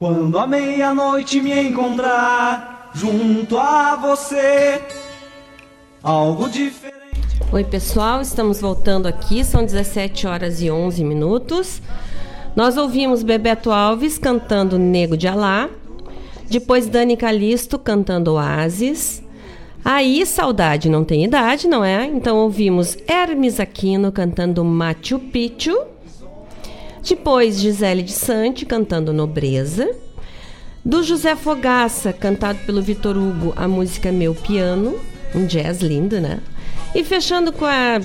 Quando a meia-noite me encontrar junto a você, algo diferente. Oi, pessoal, estamos voltando aqui, são 17 horas e 11 minutos. Nós ouvimos Bebeto Alves cantando Nego de Alá, depois Dani Calisto cantando Oasis. Aí, Saudade Não Tem Idade, não é? Então ouvimos Hermes Aquino cantando Machu Picchu. Depois, Gisele de Sante cantando Nobreza. Do José Fogaça, cantado pelo Vitor Hugo, a música Meu Piano. Um jazz lindo, né? E fechando com a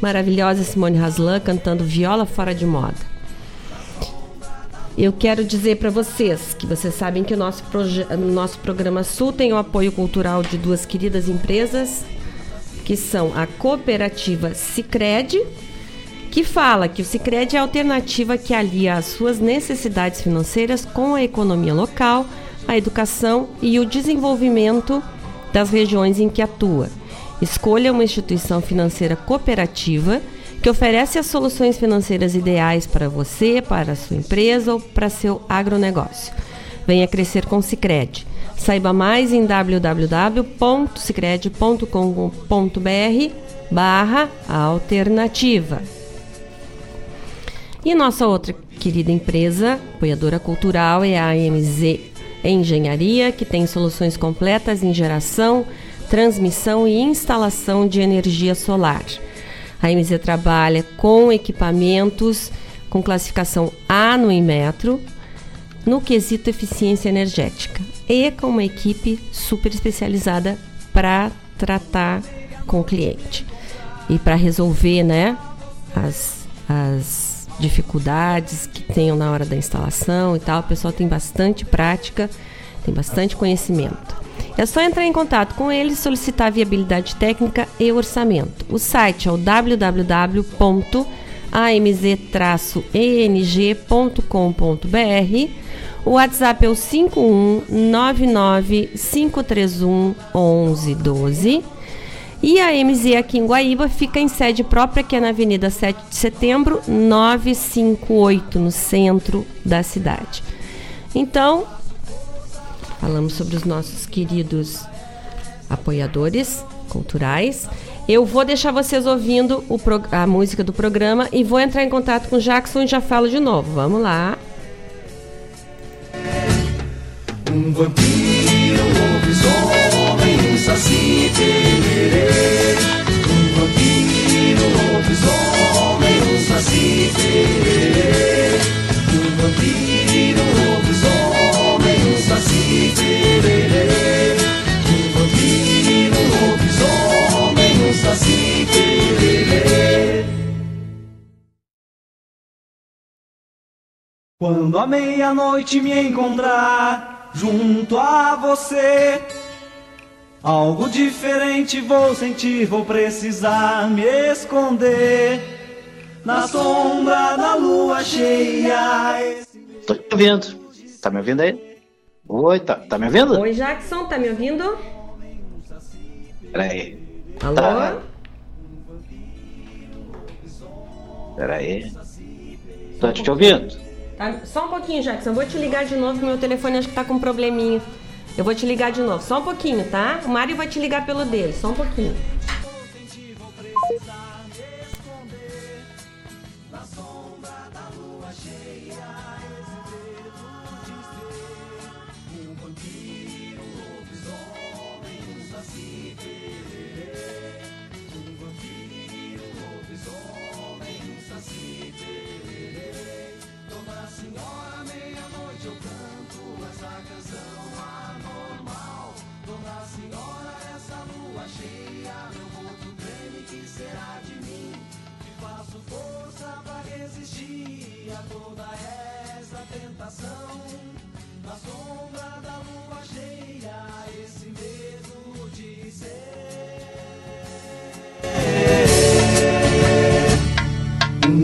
maravilhosa Simone Haslan cantando Viola Fora de Moda. Eu quero dizer para vocês que vocês sabem que o nosso, nosso programa Sul tem o apoio cultural de duas queridas empresas, que são a cooperativa Sicredi, que fala que o Sicredi é a alternativa que alia as suas necessidades financeiras com a economia local, a educação e o desenvolvimento das regiões em que atua. Escolha uma instituição financeira cooperativa que oferece as soluções financeiras ideais para você, para a sua empresa ou para seu agronegócio. Venha crescer com o Sicredi. Saiba mais em www.sicredi.com.br barra alternativa. E nossa outra querida empresa, apoiadora cultural, é a AMZ Engenharia, que tem soluções completas em geração, transmissão e instalação de energia solar. A MZ trabalha com equipamentos com classificação A no Inmetro, no quesito eficiência energética, e com uma equipe super especializada para tratar com o cliente e para resolver né, as, as dificuldades que tenham na hora da instalação e tal. O pessoal tem bastante prática, tem bastante conhecimento. É só entrar em contato com eles, solicitar viabilidade técnica e orçamento. O site é o www.amz-eng.com.br. O WhatsApp é o 51995311112. E a MZ aqui em Guaíba fica em sede própria, que é na Avenida 7 de Setembro, 958, no centro da cidade. Então, falamos sobre os nossos queridos apoiadores culturais. Eu vou deixar vocês ouvindo a música do programa e vou entrar em contato com o Jackson e já falo de novo. Vamos lá. Um vampiro, um saci tererê. Um vampiro, lobisomem, um saci tererê. Um vampiro, lobisomem, um saci tererê. Um vampiro, lobisomem, um saci tererê. Quando a meia-noite me encontrar junto a você, algo diferente vou sentir, vou precisar me esconder na sombra da lua cheia. Tô te ouvindo. Tá me ouvindo aí? Oi, tá, tá me ouvindo? Oi, Jackson, tá me ouvindo? Peraí. Alô? Tá. Peraí. Tô te ouvindo. Tá, só um pouquinho, Jackson. Eu vou te ligar de novo, meu telefone acho que tá com um probleminha. Eu vou te ligar de novo. Só um pouquinho, tá? O Mário vai te ligar pelo dele. Só um pouquinho.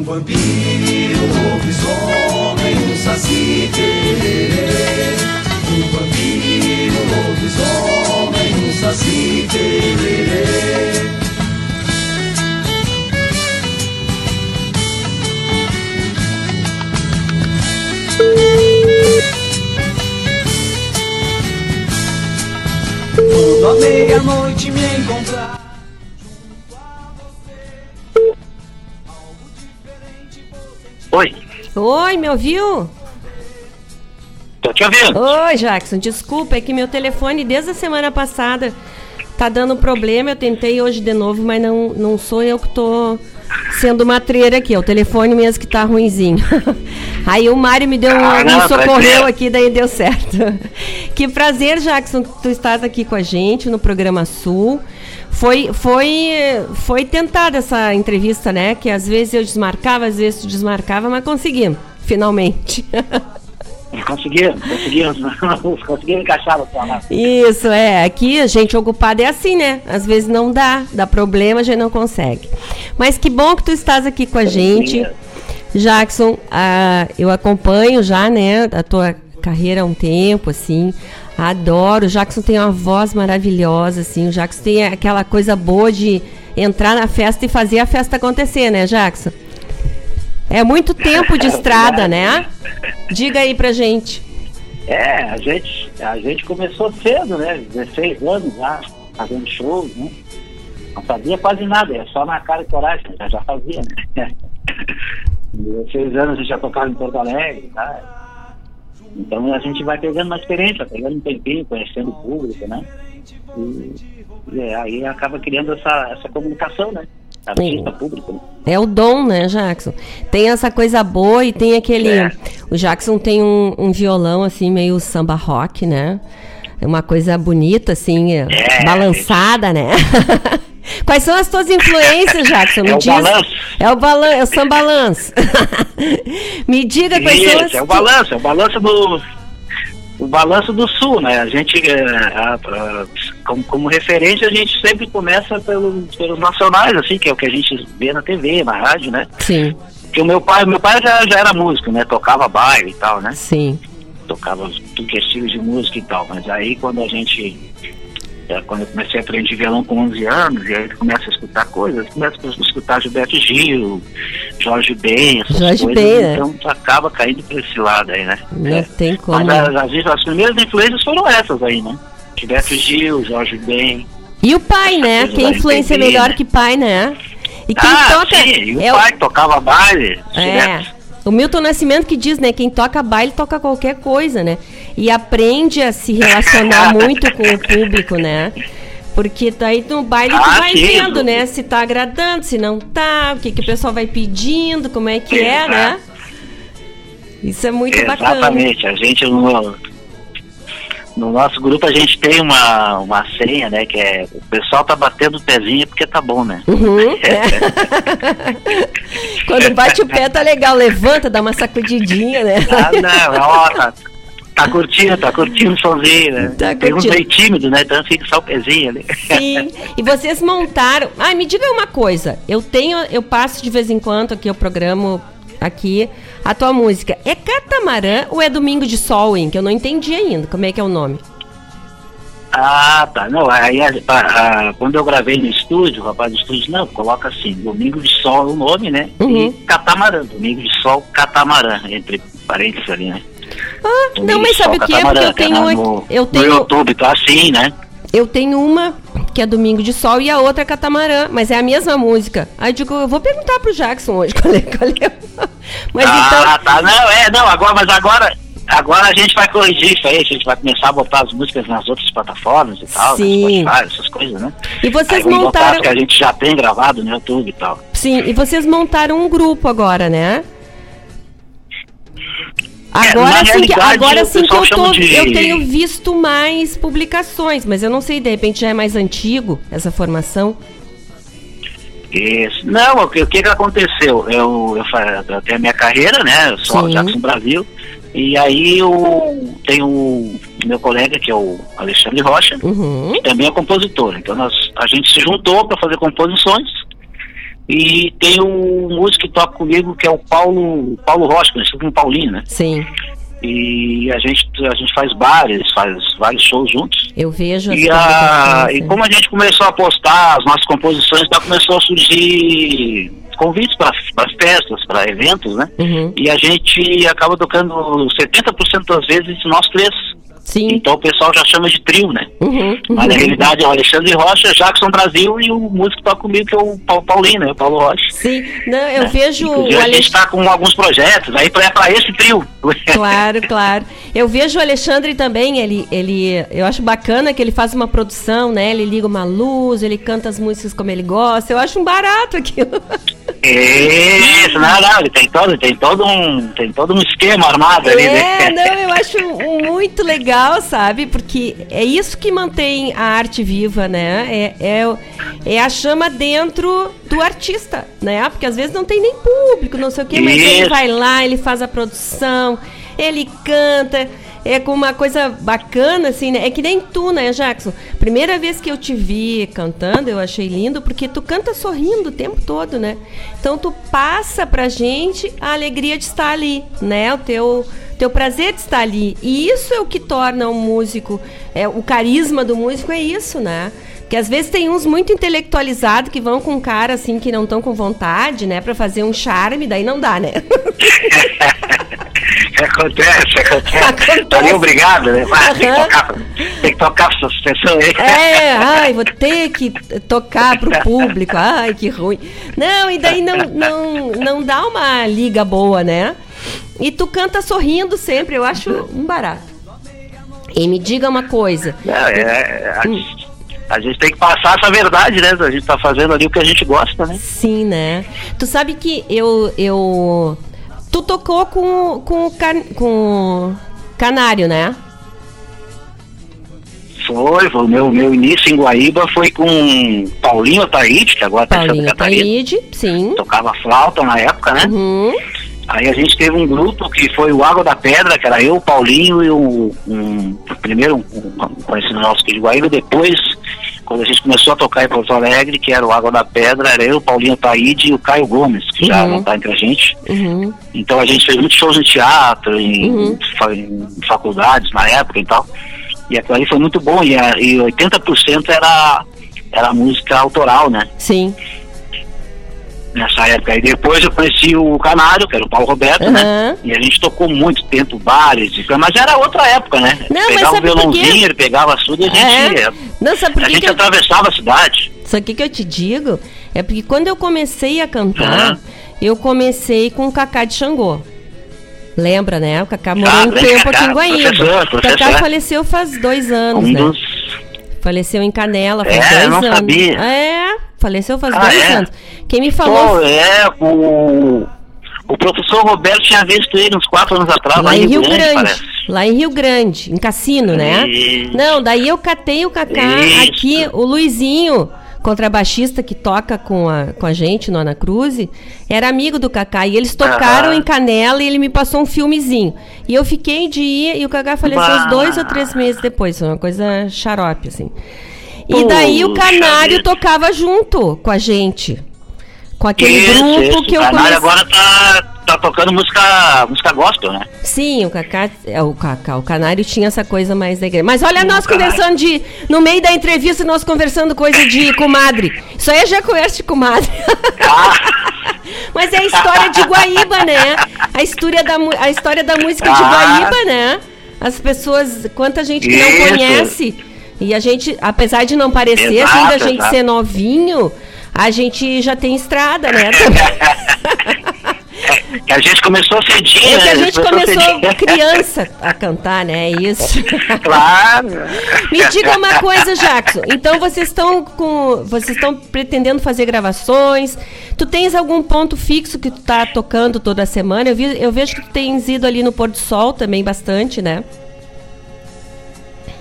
Vampiro, lobisomem, um saci tererê. Um vampiro, lobisomem, um saci tererê. Quando à meia-noite me encontrar Oi, me ouviu? tô te ouvindo. Oi, Jackson, desculpa, é que meu telefone desde a semana passada tá dando problema. Eu tentei hoje de novo, mas não, não sou eu que tô sendo matreira aqui. É o telefone mesmo que tá ruinzinho. Aí o Mário me deu um, Ah, não, me socorreu aqui, daí deu certo. Que prazer, Jackson, que tu estás aqui com a gente no programa Sul. Foi, foi, foi tentada essa entrevista, né? Que às vezes eu desmarcava, às vezes tu desmarcava, mas conseguimos, finalmente. Conseguimos, conseguimos, conseguimos encaixar no celular. Isso, é. Aqui a gente ocupada é assim, né? Às vezes não dá, dá problema, a gente não consegue. Mas que bom que tu estás aqui com a gente. Jackson, ah, eu acompanho já, né, a tua carreira há um tempo, assim. Adoro. O Jackson tem uma voz maravilhosa, assim. O Jackson tem aquela coisa boa de entrar na festa e fazer a festa acontecer, né, Jackson? É muito tempo de estrada, né? Diga aí pra gente. É, a gente, a gente começou cedo, né? 16 anos já, fazendo shows, né? Não fazia quase nada, é só na cara e coragem, já, já fazia, né? 16 anos a gente já tocava em Porto Alegre, tá? Então a gente vai pegando uma experiência, pegando um tempinho, conhecendo o público, né? E, e aí acaba criando essa, essa comunicação, né? Artista público, né? É o dom, né, Jackson? Tem essa coisa boa e tem aquele. É. O Jackson tem um, um violão, assim, meio samba rock, né? É uma coisa bonita, assim, é, balançada, né? Quais são as tuas influências, Jackson? Me É o diz. balanço. É o balanço, é o samba balanço. Me diga quais são as. Isso, é o balanço, é o balanço do. O balanço do sul, né? A gente, é, a- a- como, como referência, a gente sempre começa pelo, pelos nacionais, assim, que é o que a gente vê na TV, na rádio, né? Sim. Porque o meu pai, meu pai já, já era músico, né? Tocava baile e tal, né? Sim. Tocava tudo que é estilo de música e tal. Mas aí quando a gente. É, quando eu comecei a aprender violão com 11 anos, e aí começa a escutar coisas, começa a escutar Gilberto Gil, Jorge Ben, essas Jorge coisas, Ben, né? então tu acaba caindo pra esse lado aí, né? Não tem como. Mas as, as, as primeiras influências foram essas aí, né? Gilberto Gil, Jorge Ben. E o pai, né? da influencia MPB, melhor né? que pai, né? E quem ah, toca. sim, e o é pai tocava baile. É. direto. O Milton Nascimento que diz, né? Quem toca baile toca qualquer coisa, né? E aprende a se relacionar muito com o público, né? Porque daí no baile tu Ah, vai sim. vendo, né? Se tá agradando, se não tá, o que, que o pessoal vai pedindo, como é que é, né? Isso é muito bacana. Exatamente, a gente no, no nosso grupo a gente tem uma, uma senha, né? Que é o pessoal tá batendo o pezinho porque tá bom, né? Uhum, é. Quando bate o pé tá legal, levanta, dá uma sacudidinha, né? Ah, não, ó, tá, tá curtindo, tá curtindo o somzinho, né? Tá tem uns curtindo. meio tímido, né? Então fica só o pezinho ali. Sim. E vocês montaram. Ah, me diga uma coisa. Eu tenho, eu passo de vez em quando aqui, eu programo aqui a tua música. É Catamarã ou é Domingo de Sol, hein? Que eu não entendi ainda. Como é que é o nome? Ah, tá. Não, aí a- a- a- quando eu gravei no estúdio, o rapaz do estúdio, não, coloca assim, Domingo de Sol é o nome, né? Uhum. E Catamarã, Domingo de Sol, Catamarã, entre parênteses ali, né? Ah, não, mas sabe o que é? Porque eu tenho, aqui- no, eu no tenho, YouTube, tá assim, né? eu tenho uma que é Domingo de Sol e a outra é Catamarã, mas é a mesma música. Aí eu digo, eu vou perguntar pro Jackson hoje qual é, qual é. Mas ah, então, tá, não, é, não, agora, mas agora, agora a gente vai corrigir isso aí, a gente vai começar a botar as músicas nas outras plataformas e tal, Sim. no Spotify, essas coisas, né? E vocês Aí montaram- que a gente já tem gravado no YouTube e tal. sim, e vocês montaram um grupo agora, né? É, Agora na sim que, agora sim que eu, tô, de- eu tenho visto mais publicações, mas eu não sei, de repente já é mais antigo essa formação. Isso. Não, o que, o que que aconteceu? Eu, eu, eu tenho a minha carreira, né? Eu sou o Sim. Jackson Brasil. E aí o, tem o meu colega, que é o Alexandre Rocha, Uhum. que também é compositor. Então nós, a gente se juntou para fazer composições. E tem um músico que toca comigo, que é o Paulo, Paulo Rocha, conhecido como Paulinho, né? Sim. E a gente, a gente faz bares, faz vários shows juntos. Eu vejo E, a, e né? como a gente começou a postar as nossas composições, tá, começou a surgir convites para festas, para eventos, né? Uhum. E a gente acaba tocando 70% das vezes nós três. Sim. Então o pessoal já chama de trio, né? Uhum. Mas na realidade é o Alexandre Rocha, Jackson Brasil e o músico que toca comigo, que é o Paulinho, né? O Paulo Rocha. Sim, não, eu né? vejo Inclusive, o a gente está com alguns projetos aí para pra esse trio. Claro, claro. Eu vejo o Alexandre também, ele, ele, eu acho bacana que ele faz uma produção, né? Ele liga uma luz, ele canta as músicas como ele gosta. Eu acho um barato aquilo. Isso, não, não, ele tem todo, tem todo um, tem todo um esquema armado ali, É, né? não, eu acho muito legal, sabe? Porque é isso que mantém a arte viva, né? É, é, é a chama dentro do artista, né? Porque às vezes não tem nem público, não sei o quê, mas ele vai lá, ele faz a produção, ele canta. É com uma coisa bacana, assim, né? É que nem tu, né, Jackson? Primeira vez que eu te vi cantando, eu achei lindo, porque tu canta sorrindo o tempo todo, né? Então tu passa pra gente a alegria de estar ali, né? O teu, teu prazer de estar ali. E isso é o que torna o músico, é, o carisma do músico é isso, né? Porque às vezes tem uns muito intelectualizados que vão com cara assim que não estão com vontade, né, Pra fazer um charme, daí não dá, né? Acontece, acontece. Tá ali obrigado, né? Ah, tem, que tocar, tem que tocar essa sucessão aí. É, ai, vou ter que tocar pro público. Ai, que ruim. Não, e daí não, não, não dá uma liga boa, né? E tu canta sorrindo sempre, eu acho um barato. E me diga uma coisa. Não, é, a, a gente tem que passar essa verdade, né? A gente tá fazendo ali o que a gente gosta, né? Sim, né? Tu sabe que eu. eu tu tocou com, com, o can, com Canário, né? Foi, foi meu, meu início em Guaíba foi com Paulinho Ataíde, que agora tá em Santa Paulinho Catarina. Ataíde, sim. Tocava flauta na época, né? Uhum. Aí a gente teve um grupo que foi o Água da Pedra, que era eu, o Paulinho e o um, primeiro um, um conhecido nosso aqui de Guaíba, depois, quando a gente começou a tocar em Porto Alegre, que era o Água da Pedra, era eu, o Paulinho Taíde e o Caio Gomes, que já Uhum. não tá entre a gente. Uhum. Então a gente fez muitos shows em teatro, em, fa- em faculdades na época e tal. E aquilo ali foi muito bom, e, a, e 80% era, era música autoral, né? Sim. Nessa época. E depois eu conheci o Canário, que era o Paulo Roberto, né? E a gente tocou muito tempo bares, mas era outra época, né? Não, pegava quê? violãozinho, ele pegava tudo e a gente, É. Não, sabe a gente eu- atravessava a cidade. O que, que eu te digo? É porque quando eu comecei a cantar, Aham. eu comecei com o Cacá de Xangô. Lembra, né? O Cacá morou Ah, um tempo Cacá, aqui em Guaíba. professor, o Cacá professor. faleceu faz dois anos, Um né? dos... Faleceu em Canela faz É, dois eu não anos. sabia. É, faleceu faz Ah, dois é? anos. Quem me falou Pô, é, o, o professor Roberto tinha visto ele uns quatro anos atrás, lá em Rio Grande. parece. Lá em Rio Grande, em Cassino, né? Isso. Não, daí eu catei o Cacá Isso. aqui, o Luizinho, contrabaixista que toca com a, com a gente no Ana Cruz, era amigo do Cacá. E eles tocaram em Canela e ele me passou um filmezinho. E eu fiquei de ir e o Cacá faleceu Bah. uns dois ou três meses depois. Foi uma coisa xarope, assim. E daí o Canário tocava junto com a gente. Com aquele Isso, grupo isso. que eu o Canário agora tá, tá tocando música, música gospel, né? Sim, o Cacá, é, o Cacá, o Canário tinha essa coisa mais da igreja. Mas olha nós conversando de, no meio da entrevista, nós conversando coisa de comadre. Isso aí é já conversa de comadre. Mas é a história de Guaíba, né? A história da, a história da música de Ah. Guaíba, né? As pessoas, quanta gente que não Isso. conhece. E a gente, apesar de não parecer, Exato, assim, da gente exato. ser novinho, a gente já tem estrada, né? Que a gente começou cedinho, É que né? a gente começou cedinho. criança a cantar, né? É Isso. Claro. Me diga uma coisa, Jackson. Então vocês estão com, vocês estão pretendendo fazer gravações? Tu tens algum ponto fixo que tu tá tocando toda semana? Eu, vi, eu vejo que tu tens ido ali no pôr do sol também bastante, né?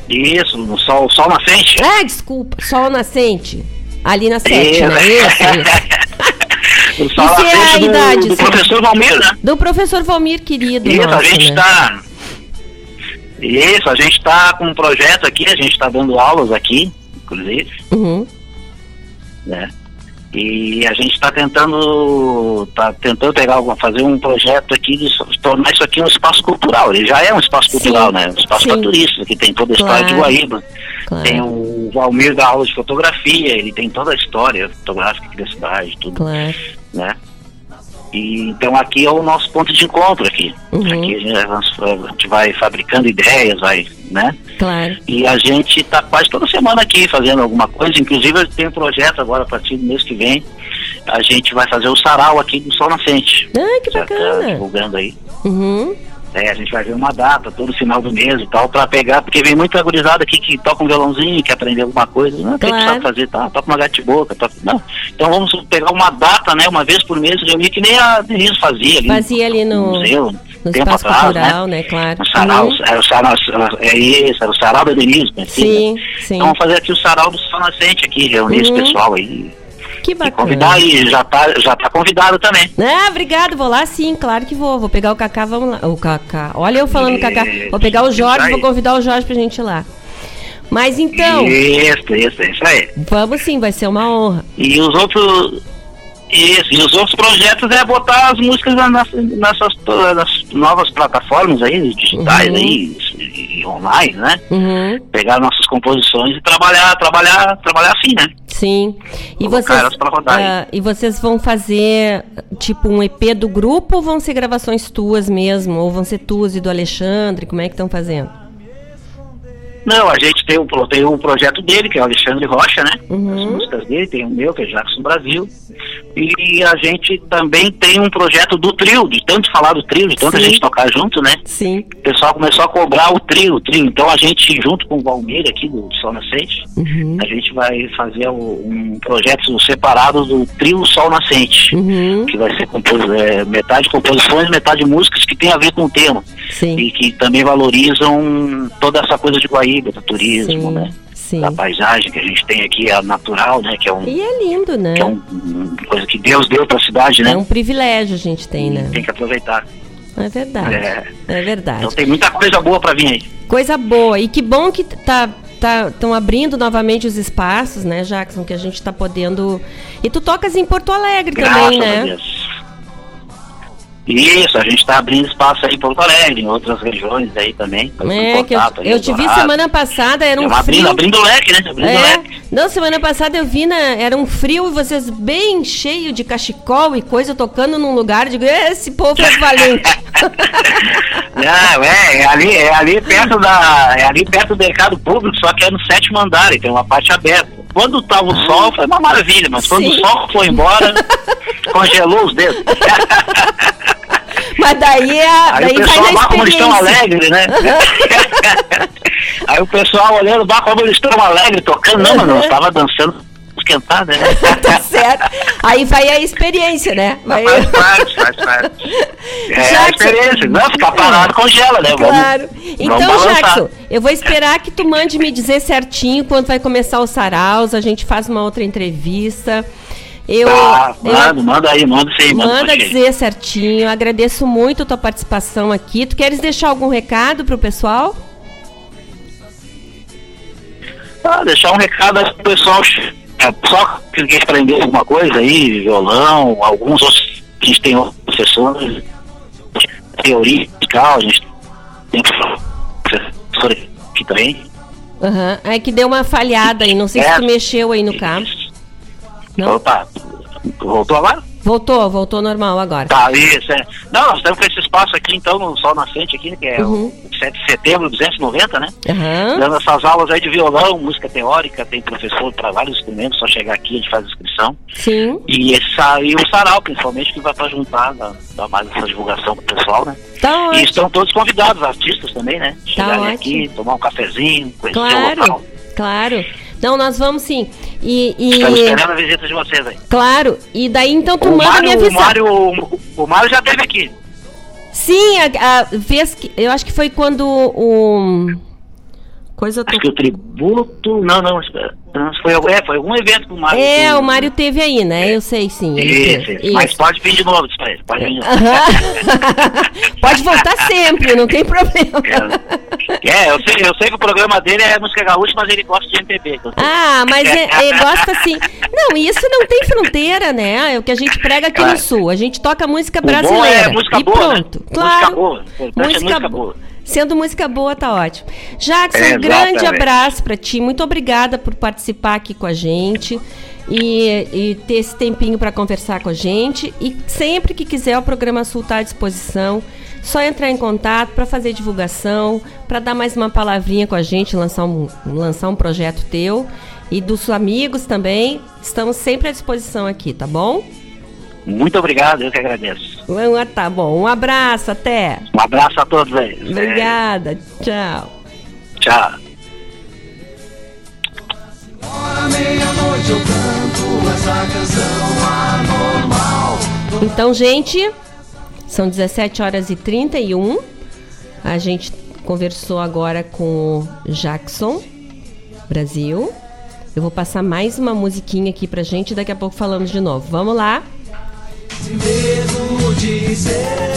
Isso, no sol, sol nascente. Ah, desculpa, sol nascente. Ali na sete, Isso. né? Isso, isso. O Isso é Frente a do, idade, do sim. professor Valmir, né? Do professor Valmir, querido. Isso, a gente né? está. Isso, a gente está com um projeto aqui, a gente está dando aulas aqui, inclusive, Uhum. né? E a gente está tentando, tá tentando pegar alguma, fazer um projeto aqui de tornar isso aqui um espaço cultural. Ele já é um espaço cultural, né? Um espaço sim. para turistas, que tem toda a história de Claro. Guaíba. Claro. Tem o Valmir da aula de fotografia, ele tem toda a história fotográfica aqui da cidade, tudo Claro. né? E, então aqui é o nosso ponto de encontro aqui. Uhum. Aqui a gente, a gente vai fabricando ideias, vai, né? Claro. E a gente está quase toda semana aqui fazendo alguma coisa. Inclusive eu tenho um projeto agora a partir do mês que vem. A gente vai fazer o sarau aqui do Sol Nascente. Ah, que Já tá bacana. divulgando aí. Uhum. É, a gente vai ver uma data todo final do mês e tal, pra pegar, porque vem muita gurizada aqui que toca um violãozinho, quer aprender alguma coisa. Não, o que Claro. sabe fazer? Tá, toca uma gate-boca. Toca... Não. Então vamos pegar uma data, né, uma vez por mês, reunir que nem a Denise fazia ali. Fazia ali no, museu, no tempo atrás, cultural, né? Claro. O sarau, Uhum. era o sarau, é isso, era o sarau da Denise, né, Sim, né? sim. Então vamos fazer aqui o sarau do Sol Nascente aqui, reunir esse Uhum. pessoal aí. Que E bacana. convidar aí, já tá, já tá convidado também. Ah, obrigado, vou lá sim, claro que vou. Vou pegar o Cacá, vamos lá. O Cacá. Olha eu falando Cacá. Vou pegar o Jorge, vou convidar o Jorge pra gente ir lá. Mas então, Isso, isso, isso aí. vamos sim, vai ser uma honra. E os outros. Isso, e os outros projetos é botar as músicas na- nas, nessas nas novas plataformas aí, digitais Uhum. aí, online, né? Uhum. Pegar nossas composições e trabalhar, trabalhar, trabalhar assim, né? Sim. E Colocar vocês, elas pra rodar ah, e vocês vão fazer tipo um EP do grupo ou vão ser gravações tuas mesmo? Ou vão ser tuas e do Alexandre? Como é que estão fazendo? Não, a gente tem o, tem o projeto dele, que é o Alexandre Rocha, né? Uhum. As músicas dele, tem o meu, que é Jackson Brasil. E a gente também tem um projeto do trio, de tanto falar do trio, de tanta gente tocar junto, né? Sim. O pessoal começou a cobrar o trio, o trio. Então a gente, junto com o Valmir aqui do Sol Nascente, Uhum. a gente vai fazer um projeto separado do trio Sol Nascente. Uhum. Que vai ser compos, é, metade composições, metade músicas que tem a ver com o tema. Sim. E que também valorizam toda essa coisa de Guaíba, do turismo, né? Sim. Da paisagem que a gente tem aqui, a natural, né? Que é, um, E é lindo, né? que é um, uma coisa que Deus deu pra cidade, né? É um privilégio a gente tem, né? Tem que aproveitar. É verdade. É. É verdade. Então tem muita coisa boa pra vir aí. Coisa boa. E que bom que tá estão abrindo novamente os espaços, né, Jackson, que a gente tá podendo. E tu tocas em Porto Alegre Graças também, a né? Deus. Isso, a gente está abrindo espaço aí em Porto Alegre, em outras regiões aí também. É, eu, contato aí, eu te vi semana passada, era um abrindo, frio. abrindo o leque, né? Abrindo É, leque. não, semana passada eu vi, na, era um frio e vocês bem cheio de cachecol e coisa tocando num lugar. Digo, esse povo é valente. Não, é, é ali, é ali perto da. É ali perto do mercado público, só que é no sétimo andar, e tem uma parte aberta. Quando tava o sol, foi uma maravilha, mas quando. Sim. o sol foi embora, congelou os dedos. Mas daí é. Aí daí o pessoal, bah, como eles estão alegres, né? Aí o pessoal olhando, bah, como eles estão alegres, tocando. Não, mano, eu estava dançando esquentada, né? tá certo. Aí vai a experiência, né? Vai... Faz parte, faz parte. É a experiência. Não, ficar parado congela, né? Vamos- Claro. Então, vamos. Jackson, eu vou esperar que tu mande me dizer certinho quando vai começar o Saraus, a gente faz uma outra entrevista. Eu, Tá, eu- manda, manda aí, manda sim, manda. Manda dizer certinho. Agradeço muito a tua participação aqui. Tu queres deixar algum recado pro pessoal? Ah, deixar um recado aí pro pessoal. É, só que quer aprender alguma coisa aí, violão, alguns outros. A gente tem outros professores, teoria musical, a gente tem professor aqui também. Aham. É que deu uma falhada aí. Não sei se É. tu mexeu aí no cabo. Não? Opa, voltou agora? Voltou, voltou normal agora. Tá, isso, é. Não, nós estamos com esse espaço aqui, então, no Sol Nascente aqui, que é Uhum. o 7 de setembro, 290, né? Aham. Dando essas aulas aí de violão, música teórica, tem professor para vários instrumentos, só chegar aqui a gente faz a inscrição. Sim. E, esse, e o sarau, principalmente, que vai para juntar, dar, dar mais essa divulgação pro pessoal, né? Tá E estão todos convidados, artistas também, né? Chegarem ótimo. aqui, tomar um cafezinho, conhecer o Claro, local. claro. Não, nós vamos sim. E, e- Estamos esperando a visita de vocês aí. claro. E daí então tu O manda me Mário, o, avisar. Mário, o, o Mário já esteve aqui. Sim, a, a vez que eu acho que foi quando o Coisa Acho que o tributo. Não, não. Foi, é, foi algum evento com o Mário. É, o Mário teve aí, né? Eu sei sim. Isso, isso. Mas pode vir de novo, ele. Pode vir de novo. Pode voltar sempre, não tem problema. É, eu sei, eu sei que o programa dele é música gaúcha, mas ele gosta de MPB. que. Ah, mas é, é, gosta assim. Não, isso não tem fronteira, né? É o que a gente prega aqui no Claro. Sul. A gente toca música O bom brasileira. é música e boa, né? pronto. Música Claro. boa. O importante é música boa. Sendo música boa, tá ótimo. Jackson, É, um grande abraço pra ti. Muito obrigada por participar aqui com a gente e, e ter esse tempinho pra conversar com a gente. E sempre que quiser, o programa Sul tá à disposição. Só entrar em contato para fazer divulgação, para dar mais uma palavrinha com a gente, lançar um, lançar um projeto teu e dos amigos também. Estamos sempre à disposição aqui, tá bom? Muito obrigado, eu que agradeço. Ah, Tá bom. Um abraço, até. Um abraço a todos aí. Obrigada. Tchau. Tchau. Então, gente, são 17 horas e 31. A gente conversou agora com o Jackson Brasil. Eu vou passar mais uma musiquinha aqui pra gente, daqui a pouco falamos de novo. Vamos lá. Se mesmo dizer.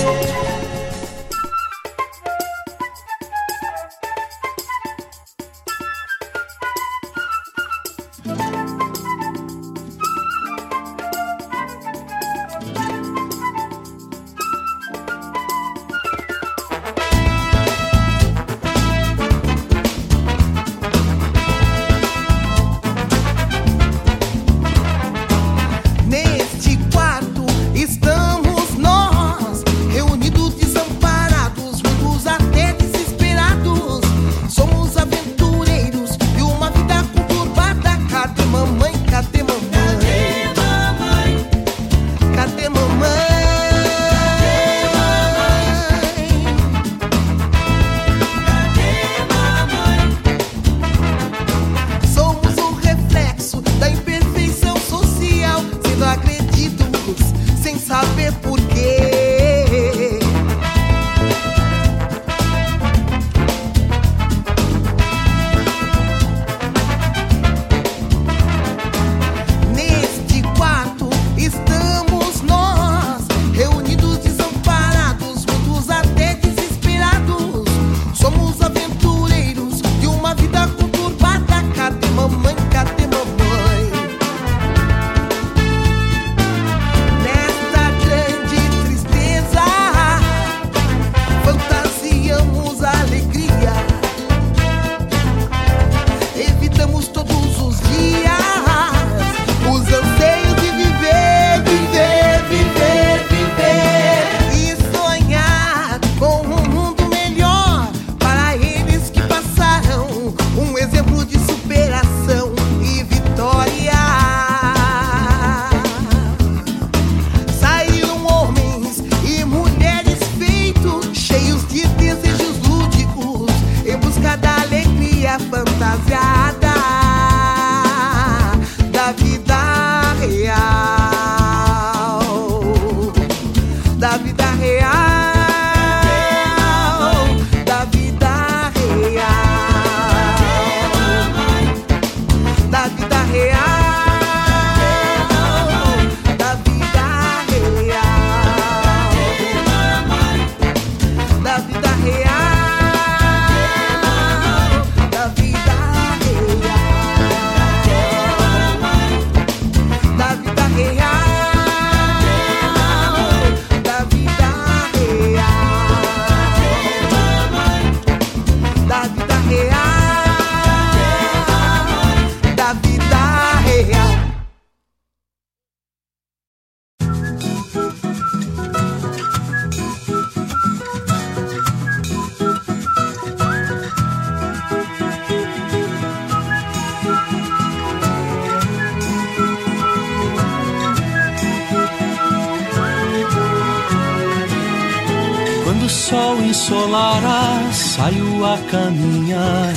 Saio a caminhar.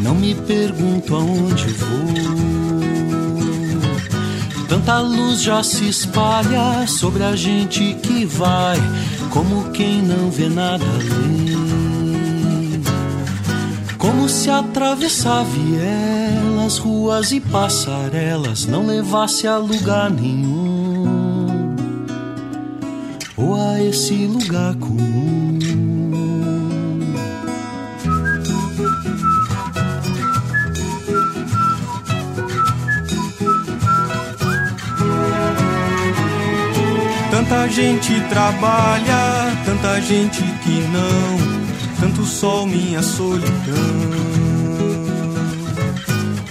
Não me pergunto aonde vou. Tanta luz já se espalha sobre a gente que vai, como quem não vê nada além. Como se atravessar vielas, ruas e passarelas não levasse a lugar nenhum, ou a esse lugar comum. Tanta gente trabalha, tanta gente que não tanto sol, minha solidão.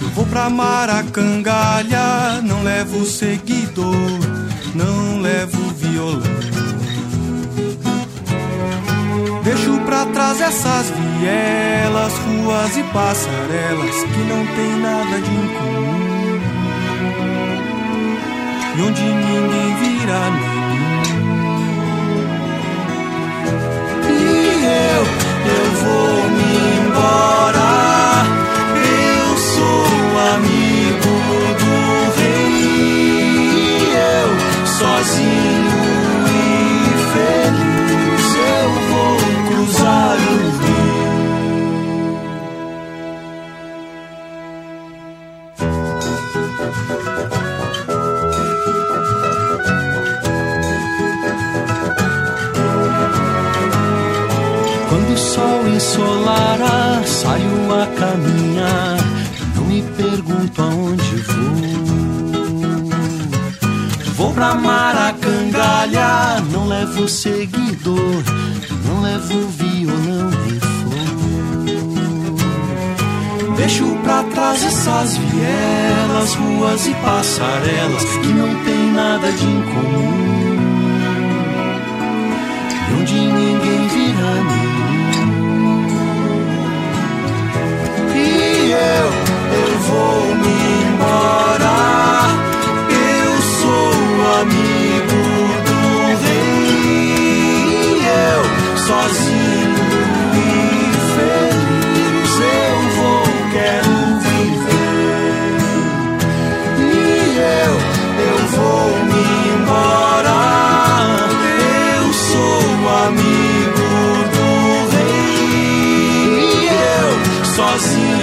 Eu vou pra Maracangalha, não levo seguidor, não levo violão. Deixo pra trás essas vielas, ruas e passarelas que não tem nada de incomum. E onde ninguém vira nenhum. Eu eu vou me embora. Eu sou amigo pergunto aonde vou. Vou pra Maracangalha, não levo seguidor, não levo violão nem flor. Deixo pra trás essas vielas, ruas e passarelas que não tem nada de incomum. E onde ninguém virá nenhum. Vou me embora. Eu sou amigo do rei. Eu sozinho e feliz eu vou, quero viver. E eu, eu vou me embora. Eu sou amigo do rei. Eu sozinho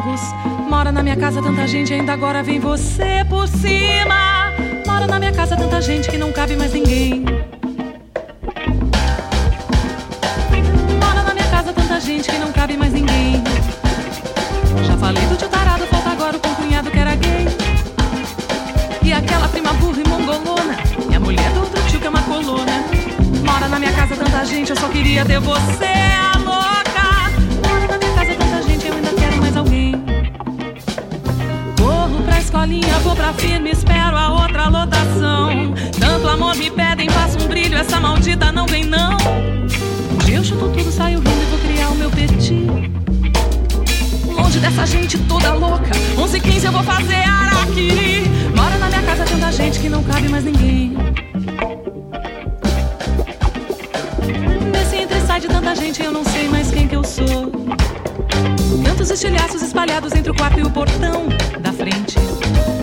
esporros. Mora na minha casa tanta gente, ainda agora vem você por cima. Mora na minha casa tanta gente que não cabe mais ninguém. Mora na minha casa tanta gente que não cabe mais ninguém. Já falei do tio tarado, falta agora o concunhado que era gay. E aquela prima burra e mongolona. E a mulher do outro tio que é uma colona. Mora na minha casa tanta gente, eu só queria ter você, dessa gente toda louca. 11 e 15 eu vou fazer araquiri. Mora na minha casa tanta gente que não cabe mais ninguém. Nesse entra e sai de tanta gente, eu não sei mais quem que eu sou. Tantos estilhaços espalhados entre o quarto e o portão da frente.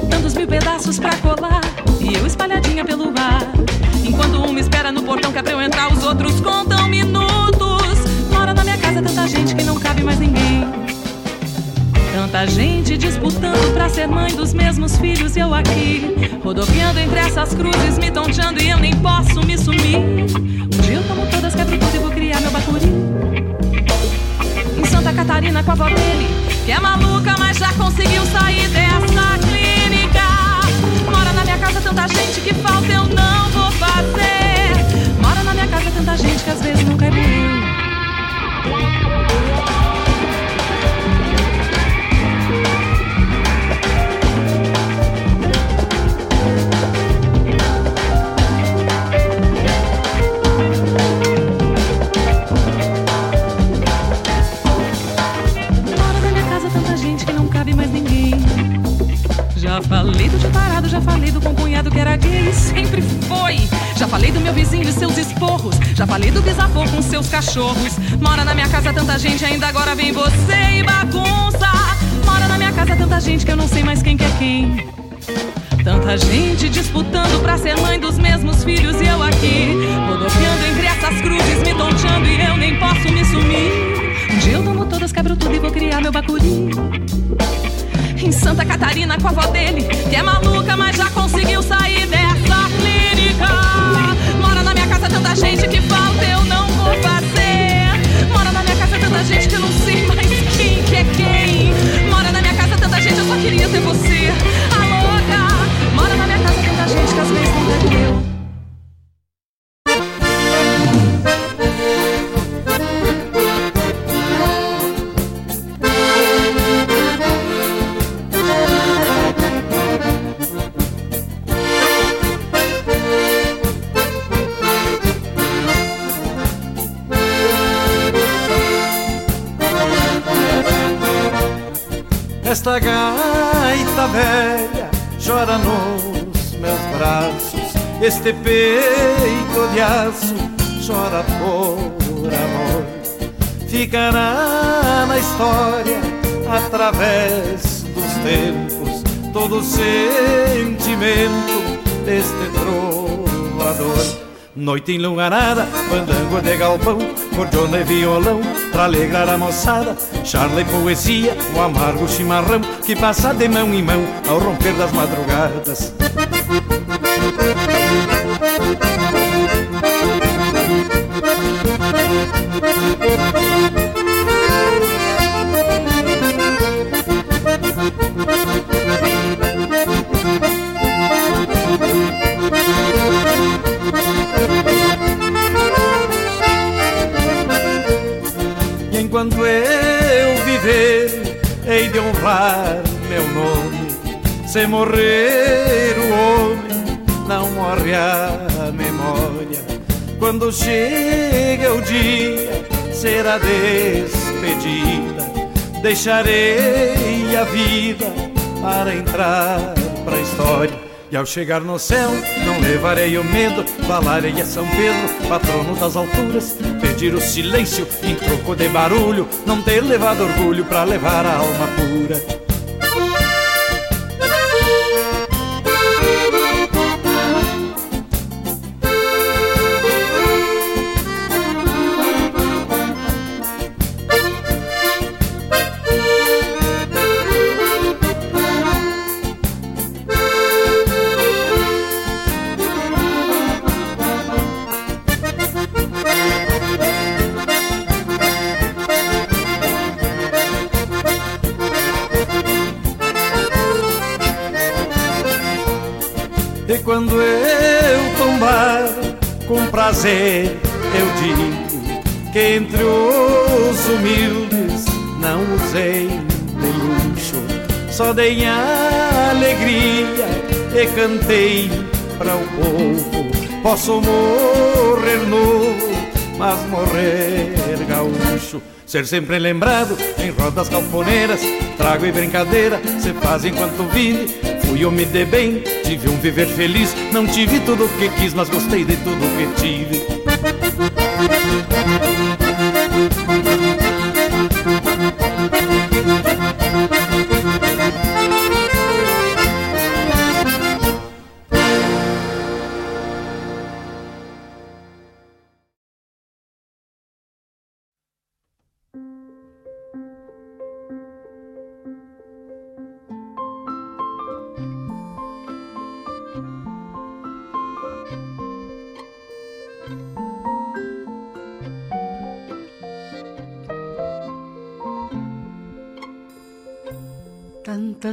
Tantos mil pedaços pra colar. E eu espalhadinha pelo bar. Enquanto um me espera no portão que é pra eu entrar, os outros contam minutos. Mora na minha casa tanta gente que não cabe mais ninguém. Tanta gente disputando pra ser mãe dos mesmos filhos e eu aqui. Rodopiando entre essas cruzes, me tonteando e eu nem posso me sumir. Um dia eu tomo todas, quebro tudo e vou criar meu bacuri. Em Santa Catarina com a avó dele, que é maluca, mas já conseguiu sair dessa clínica. Mora na minha casa tanta gente que falta eu não vou fazer. Mora na minha casa tanta gente que às vezes não cai buil. Já falei do tio parado, já falei do concunhado que era gay, sempre foi. Já falei do meu vizinho e seus esporros, já falei do bisavô com seus cachorros. Mora na minha casa tanta gente, ainda agora vem você e bagunça. Mora na minha casa tanta gente que eu não sei mais quem que é quem. Tanta gente disputando pra ser mãe dos mesmos filhos e eu aqui, rodopiando entre essas cruzes, me tonteando e eu nem posso me sumir. Um dia eu tomo todas, quebro tudo e vou criar meu bacuri. Em Santa Catarina com a avó dele, que é maluca, mas já conseguiu sair dessa clínica. Mora na minha casa tanta gente que falta eu não vou fazer. Mora na minha casa tanta gente que eu não sei mais quem que é quem. Mora na minha casa tanta gente, eu só queria ter você. Noite enluarada, fandango de galpão, cordiona e violão, pra alegrar a moçada, charla e poesia, o amargo chimarrão, que passa de mão em mão ao romper das madrugadas. Hei de honrar meu nome. Se morrer o homem, não morre a memória. Quando chega o dia, será despedida. Deixarei a vida para entrar pra história. E ao chegar no céu, não levarei o medo, falarei a São Pedro, patrono das alturas, pedir o silêncio em troco de barulho, não ter levado orgulho pra levar a alma pura. Só dei alegria e cantei para o povo. Posso morrer novo, mas morrer gaúcho. Ser sempre lembrado em rodas galponeiras, trago e brincadeira, se faz enquanto vive. Fui eu me dei bem, tive um viver feliz. Não tive tudo o que quis, mas gostei de tudo que tive.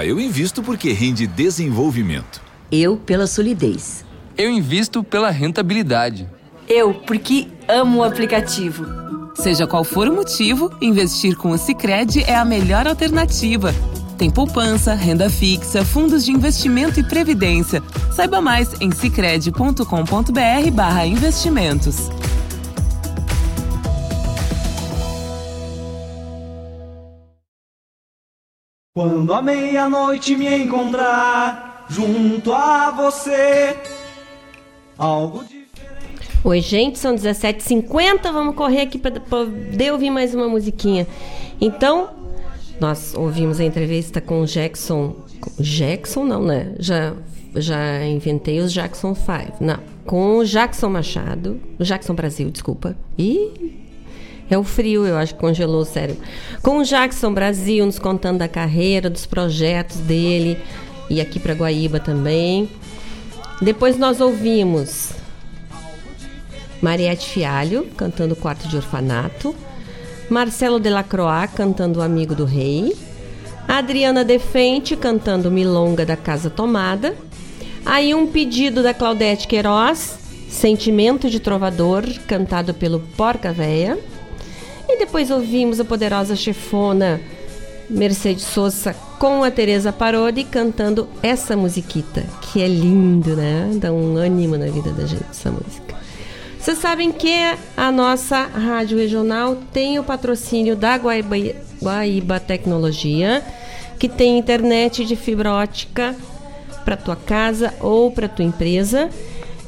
Ah, eu invisto porque rende desenvolvimento. Eu pela solidez. Eu invisto pela rentabilidade. Eu porque amo o aplicativo. Seja qual for o motivo, investir com o Sicredi é a melhor alternativa. Tem poupança, renda fixa, fundos de investimento e previdência. Saiba mais em sicredi.com.br/barra Quando a meia-noite me encontrar junto a você. Algo de Oi, gente, são 17h50. Vamos correr aqui para poder ouvir mais uma musiquinha. Então, nós ouvimos a entrevista com o Jackson. Jackson, não, né? Já, já inventei os Jackson 5. Não, com o Jackson Machado. Jackson Brasil, desculpa. E é o frio, eu acho que congelou o cérebro. Com o Jackson Brasil, nos contando da carreira, dos projetos dele. E aqui para Guaíba também. Depois nós ouvimos Mariette Fialho, cantando Quarto de Orfanato. Marcelo Delacroix, cantando O Amigo do Rei. Adriana Defente, cantando Milonga da Casa Tomada. Aí um pedido da Claudete Queiroz, Sentimento de Trovador, cantado pelo Porca Véia. Depois ouvimos a poderosa chefona Mercedes Sosa com a Teresa Parodi cantando essa musiquita, que é lindo, né? Dá um ânimo na vida da gente essa música. Vocês sabem que a nossa rádio regional tem o patrocínio da Guaíba, Guaíba Tecnologia, que tem internet de fibra ótica para tua casa ou para tua empresa.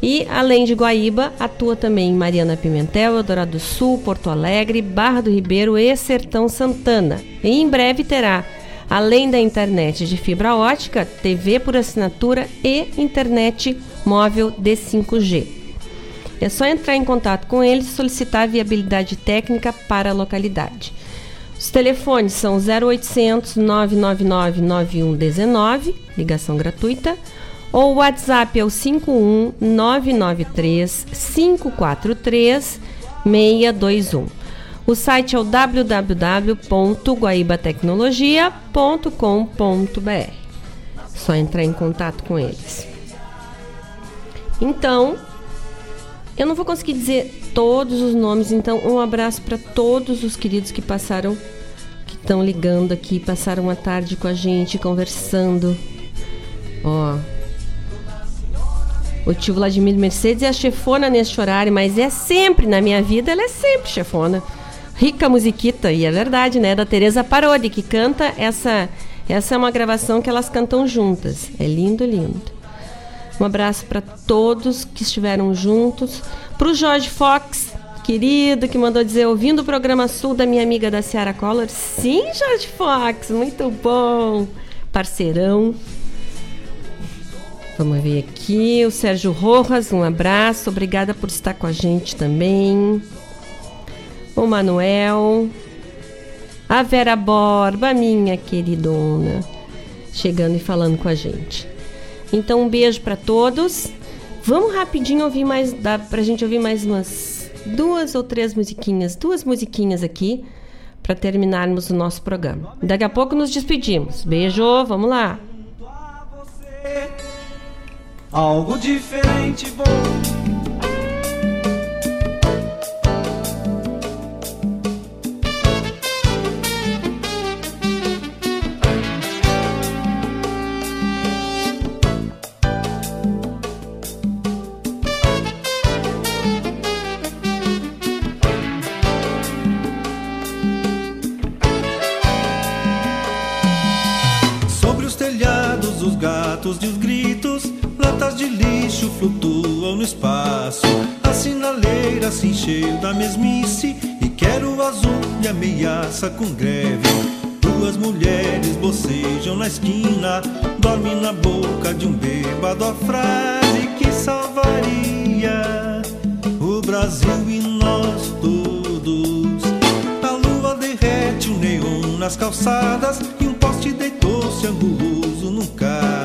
E além de Guaíba, atua também em Mariana Pimentel, Eldorado do Sul, Porto Alegre, Barra do Ribeiro e Sertão Santana. E em breve terá, além da internet de fibra ótica, TV por assinatura e internet móvel de 5G. É só entrar em contato com eles e solicitar viabilidade técnica para a localidade. Os telefones são 0800 999 9119, ligação gratuita, ou o WhatsApp é o 51 993 543 621. O site é o www.guaibatecnologia.com.br. Só entrar em contato com eles. Então, eu não vou conseguir dizer todos os nomes, então um abraço para todos os queridos que passaram, que estão ligando aqui, passaram a tarde com a gente, conversando. Ó. O tio Vladimir Mercedes é chefona neste horário, mas é sempre na minha vida, ela é sempre chefona. Rica musiquita, e é verdade, né? Da Teresa Parodi, que canta essa. Essa é uma gravação que elas cantam juntas. É lindo, lindo. Um abraço para todos que estiveram juntos. Para o Jorge Fox, querido, que mandou dizer, ouvindo o programa Sul da minha amiga da Ciara Collor. Sim, Jorge Fox, muito bom. Parceirão. Vamos ver aqui. O Sérgio Rojas, um abraço. Obrigada por estar com a gente também. O Manuel. A Vera Borba, minha queridona. Chegando e falando com a gente. Então, um beijo para todos. Vamos rapidinho ouvir mais, dá pra gente ouvir mais umas duas ou três musiquinhas, duas musiquinhas aqui para terminarmos o nosso programa. Daqui a pouco nos despedimos. Beijo, vamos lá. Algo diferente vou Sobre os telhados, os gatos e os gritos, latas de lixo flutuam no espaço. A sinaleira se encheu da mesmice e quero azul me ameaça com greve. Duas mulheres bocejam na esquina, dorme na boca de um bêbado a frase que salvaria o Brasil e nós todos. A lua derrete o neon nas calçadas e um poste deitou-se anguloso num carro.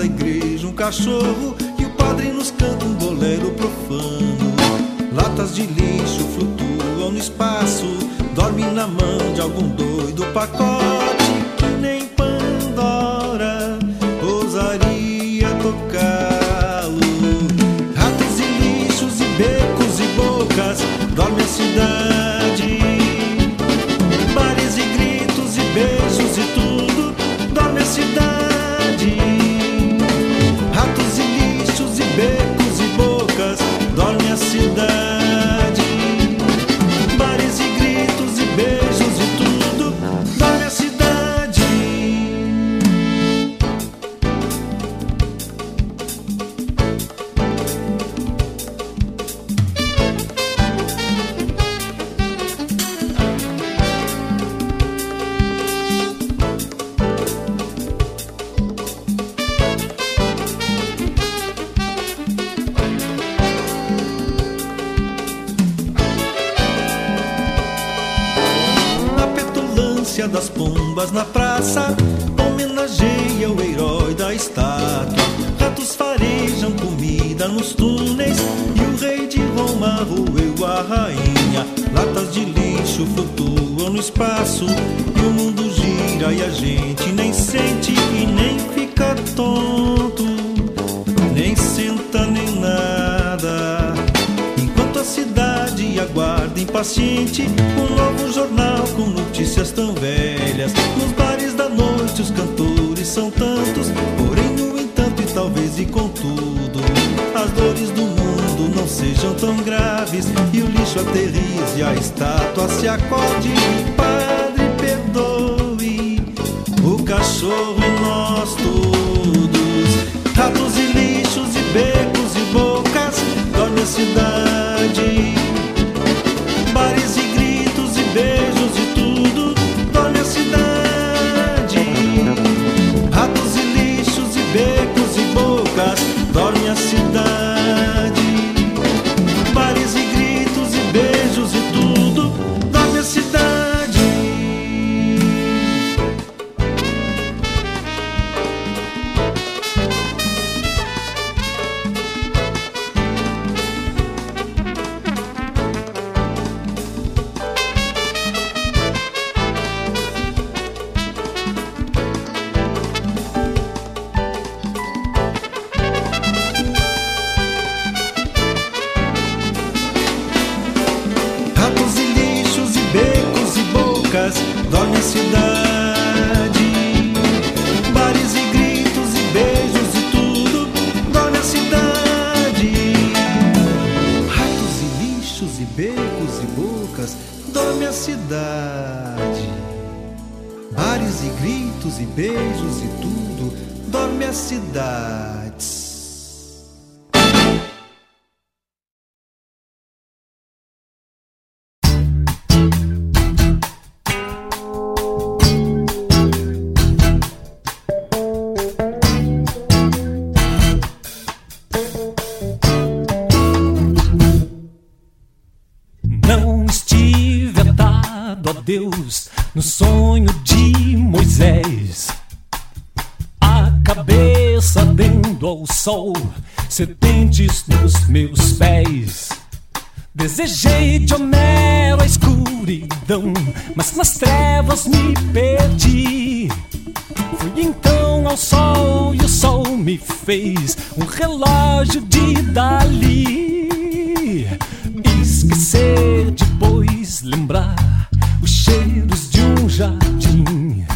Da igreja um cachorro e o padre nos canta um bolero profano. Latas de lixo flutuam no espaço, dorme na mão de algum doido pacote das pombas na praça homenageia o herói da estátua. Ratos farejam comida nos túneis e o rei de Roma roeu a rainha. Latas de lixo flutuam no espaço e o mundo gira e a gente nem sente e nem fica tonto, aguarda impaciente um novo jornal com notícias tão velhas. Nos bares da noite os cantores são tantos, porém no entanto e talvez e contudo as dores do mundo não sejam tão graves e o lixo aterrize e a estátua se acorde. Padre perdoe o cachorro e nas trevas me perdi. Fui então ao sol e o sol me fez um relógio de Dali. Esquecer, depois lembrar os cheiros de um jardim.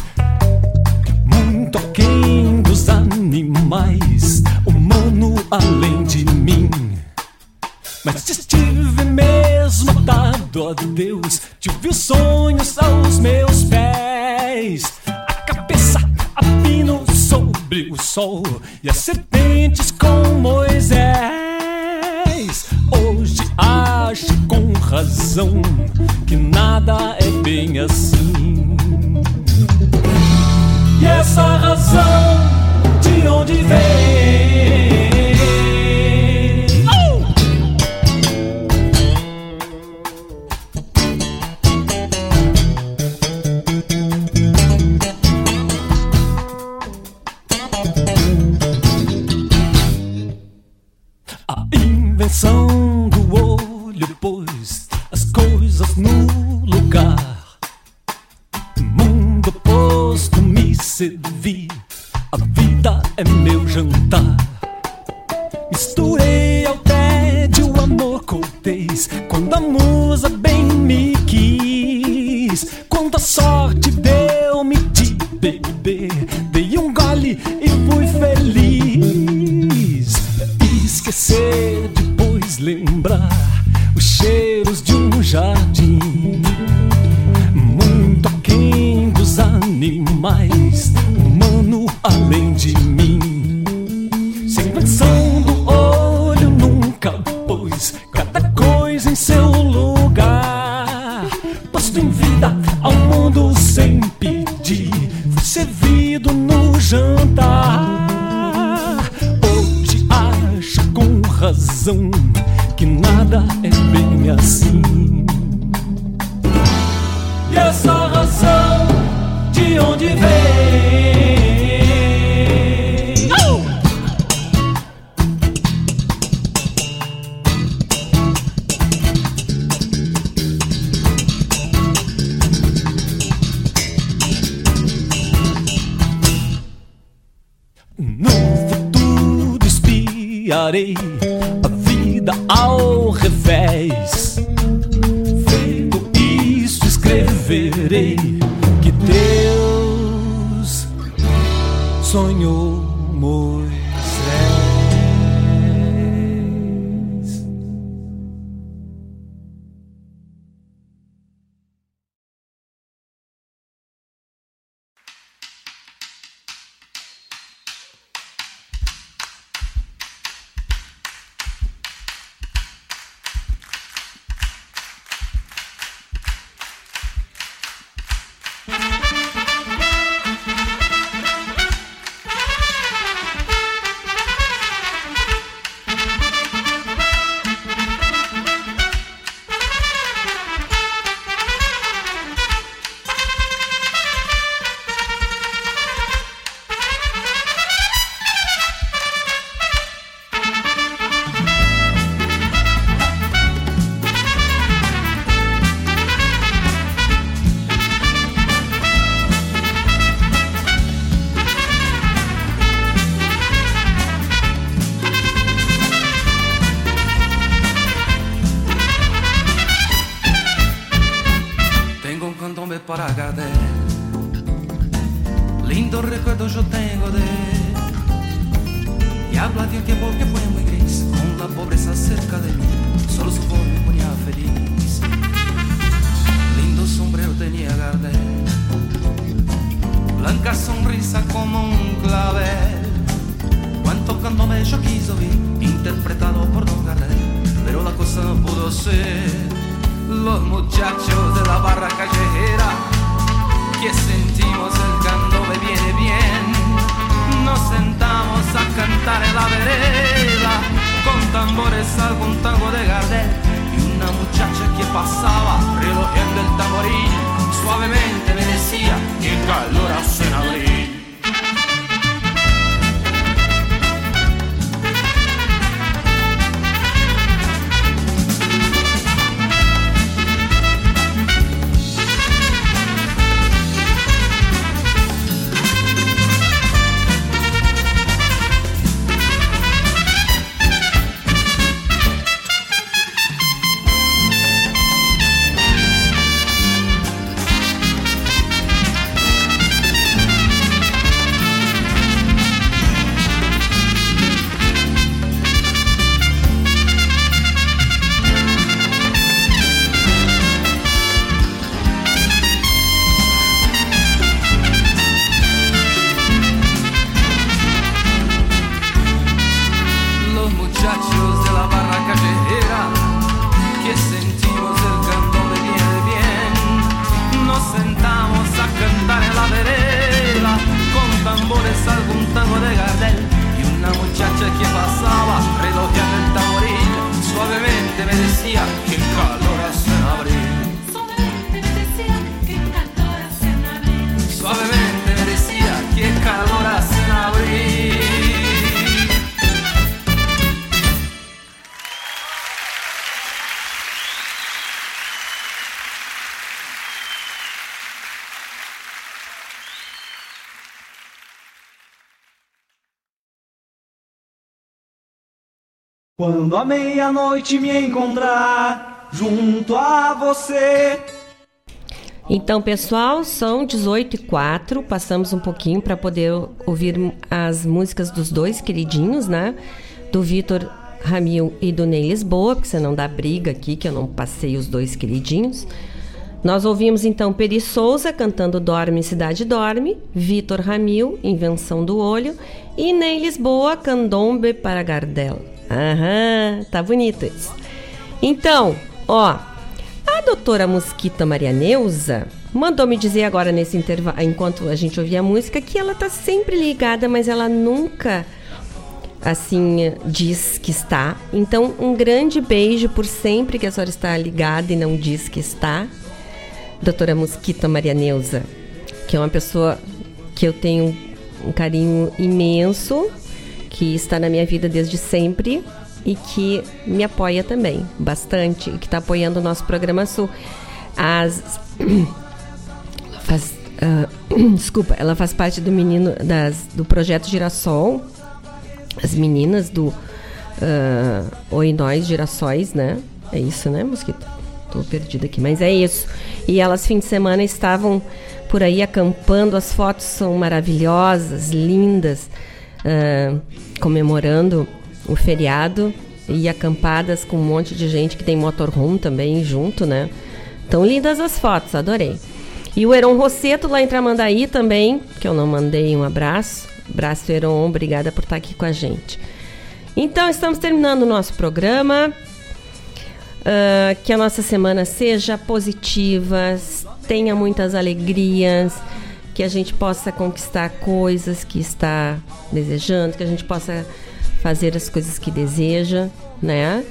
Muito aquém dos animais, humano além de mim. Mas estive mesmo atado a Deus, tive os sol e as serpentes com Moisés. Hoje acho com razão que nada é bem assim. E essa razão de onde vem? Pôs as coisas no lugar. Mundo oposto me servi, a vida é meu jantar. Quando a meia-noite me encontrar junto a você. Então, pessoal, são 18 e 4. Passamos um pouquinho para poder ouvir as músicas dos dois queridinhos, né? Do Vitor Ramil e do Ney Lisboa, porque senão dá briga aqui, que eu não passei os dois queridinhos. Nós ouvimos então Peri Souza cantando Dorme Cidade Dorme, Vitor Ramil, Invenção do Olho, e Ney Lisboa, Candombe para Gardel. Aham, tá bonito isso. Então, ó, a doutora Mosquita Maria Neuza mandou me dizer agora nesse intervalo, enquanto a gente ouvia a música, que ela tá sempre ligada, mas ela nunca assim diz que está. Então, um grande beijo por sempre que a senhora está ligada e não diz que está. Doutora Mosquita Maria Neuza, que é uma pessoa que eu tenho um carinho imenso, que está na minha vida desde sempre e que me apoia também bastante, e que está apoiando o nosso programa Sul. As ela faz, ah, desculpa, ela faz parte do menino das, do projeto Girassol, as meninas do Uh, Oi Nós Girassóis, né? É isso, né, Mosquito? Tô perdida aqui, mas é isso. E elas, fim de semana, estavam por aí acampando. As fotos são maravilhosas, lindas, uh, comemorando o feriado e acampadas com um monte de gente que tem motorhome também junto, né? Tão lindas as fotos, adorei. E o Heron Rosseto lá em Tramandaí também, que eu não mandei um abraço. Abraço, Heron, obrigada por estar aqui com a gente. Então, estamos terminando o nosso programa. Uh, que a nossa semana seja positiva, tenha muitas alegrias, que a gente possa conquistar coisas que está desejando, que a gente possa fazer as coisas que deseja, né?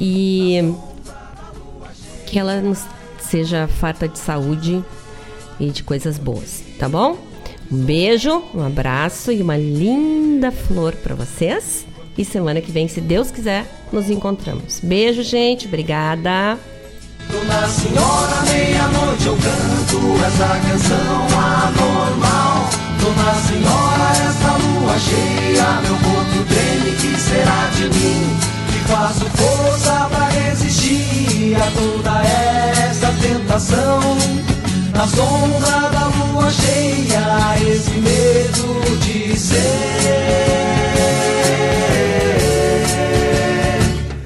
E que ela nos seja farta de saúde e de coisas boas, tá bom? Um beijo, um abraço e uma linda flor para vocês. E semana que vem, se Deus quiser, nos encontramos. Beijo, gente. Obrigada. Dona Senhora, meia-noite eu canto essa canção anormal. Dona Senhora, essa lua cheia, meu corpo treme, que será de mim? Que faço força pra resistir a toda essa tentação. Na sombra da lua cheia, esse medo de ser.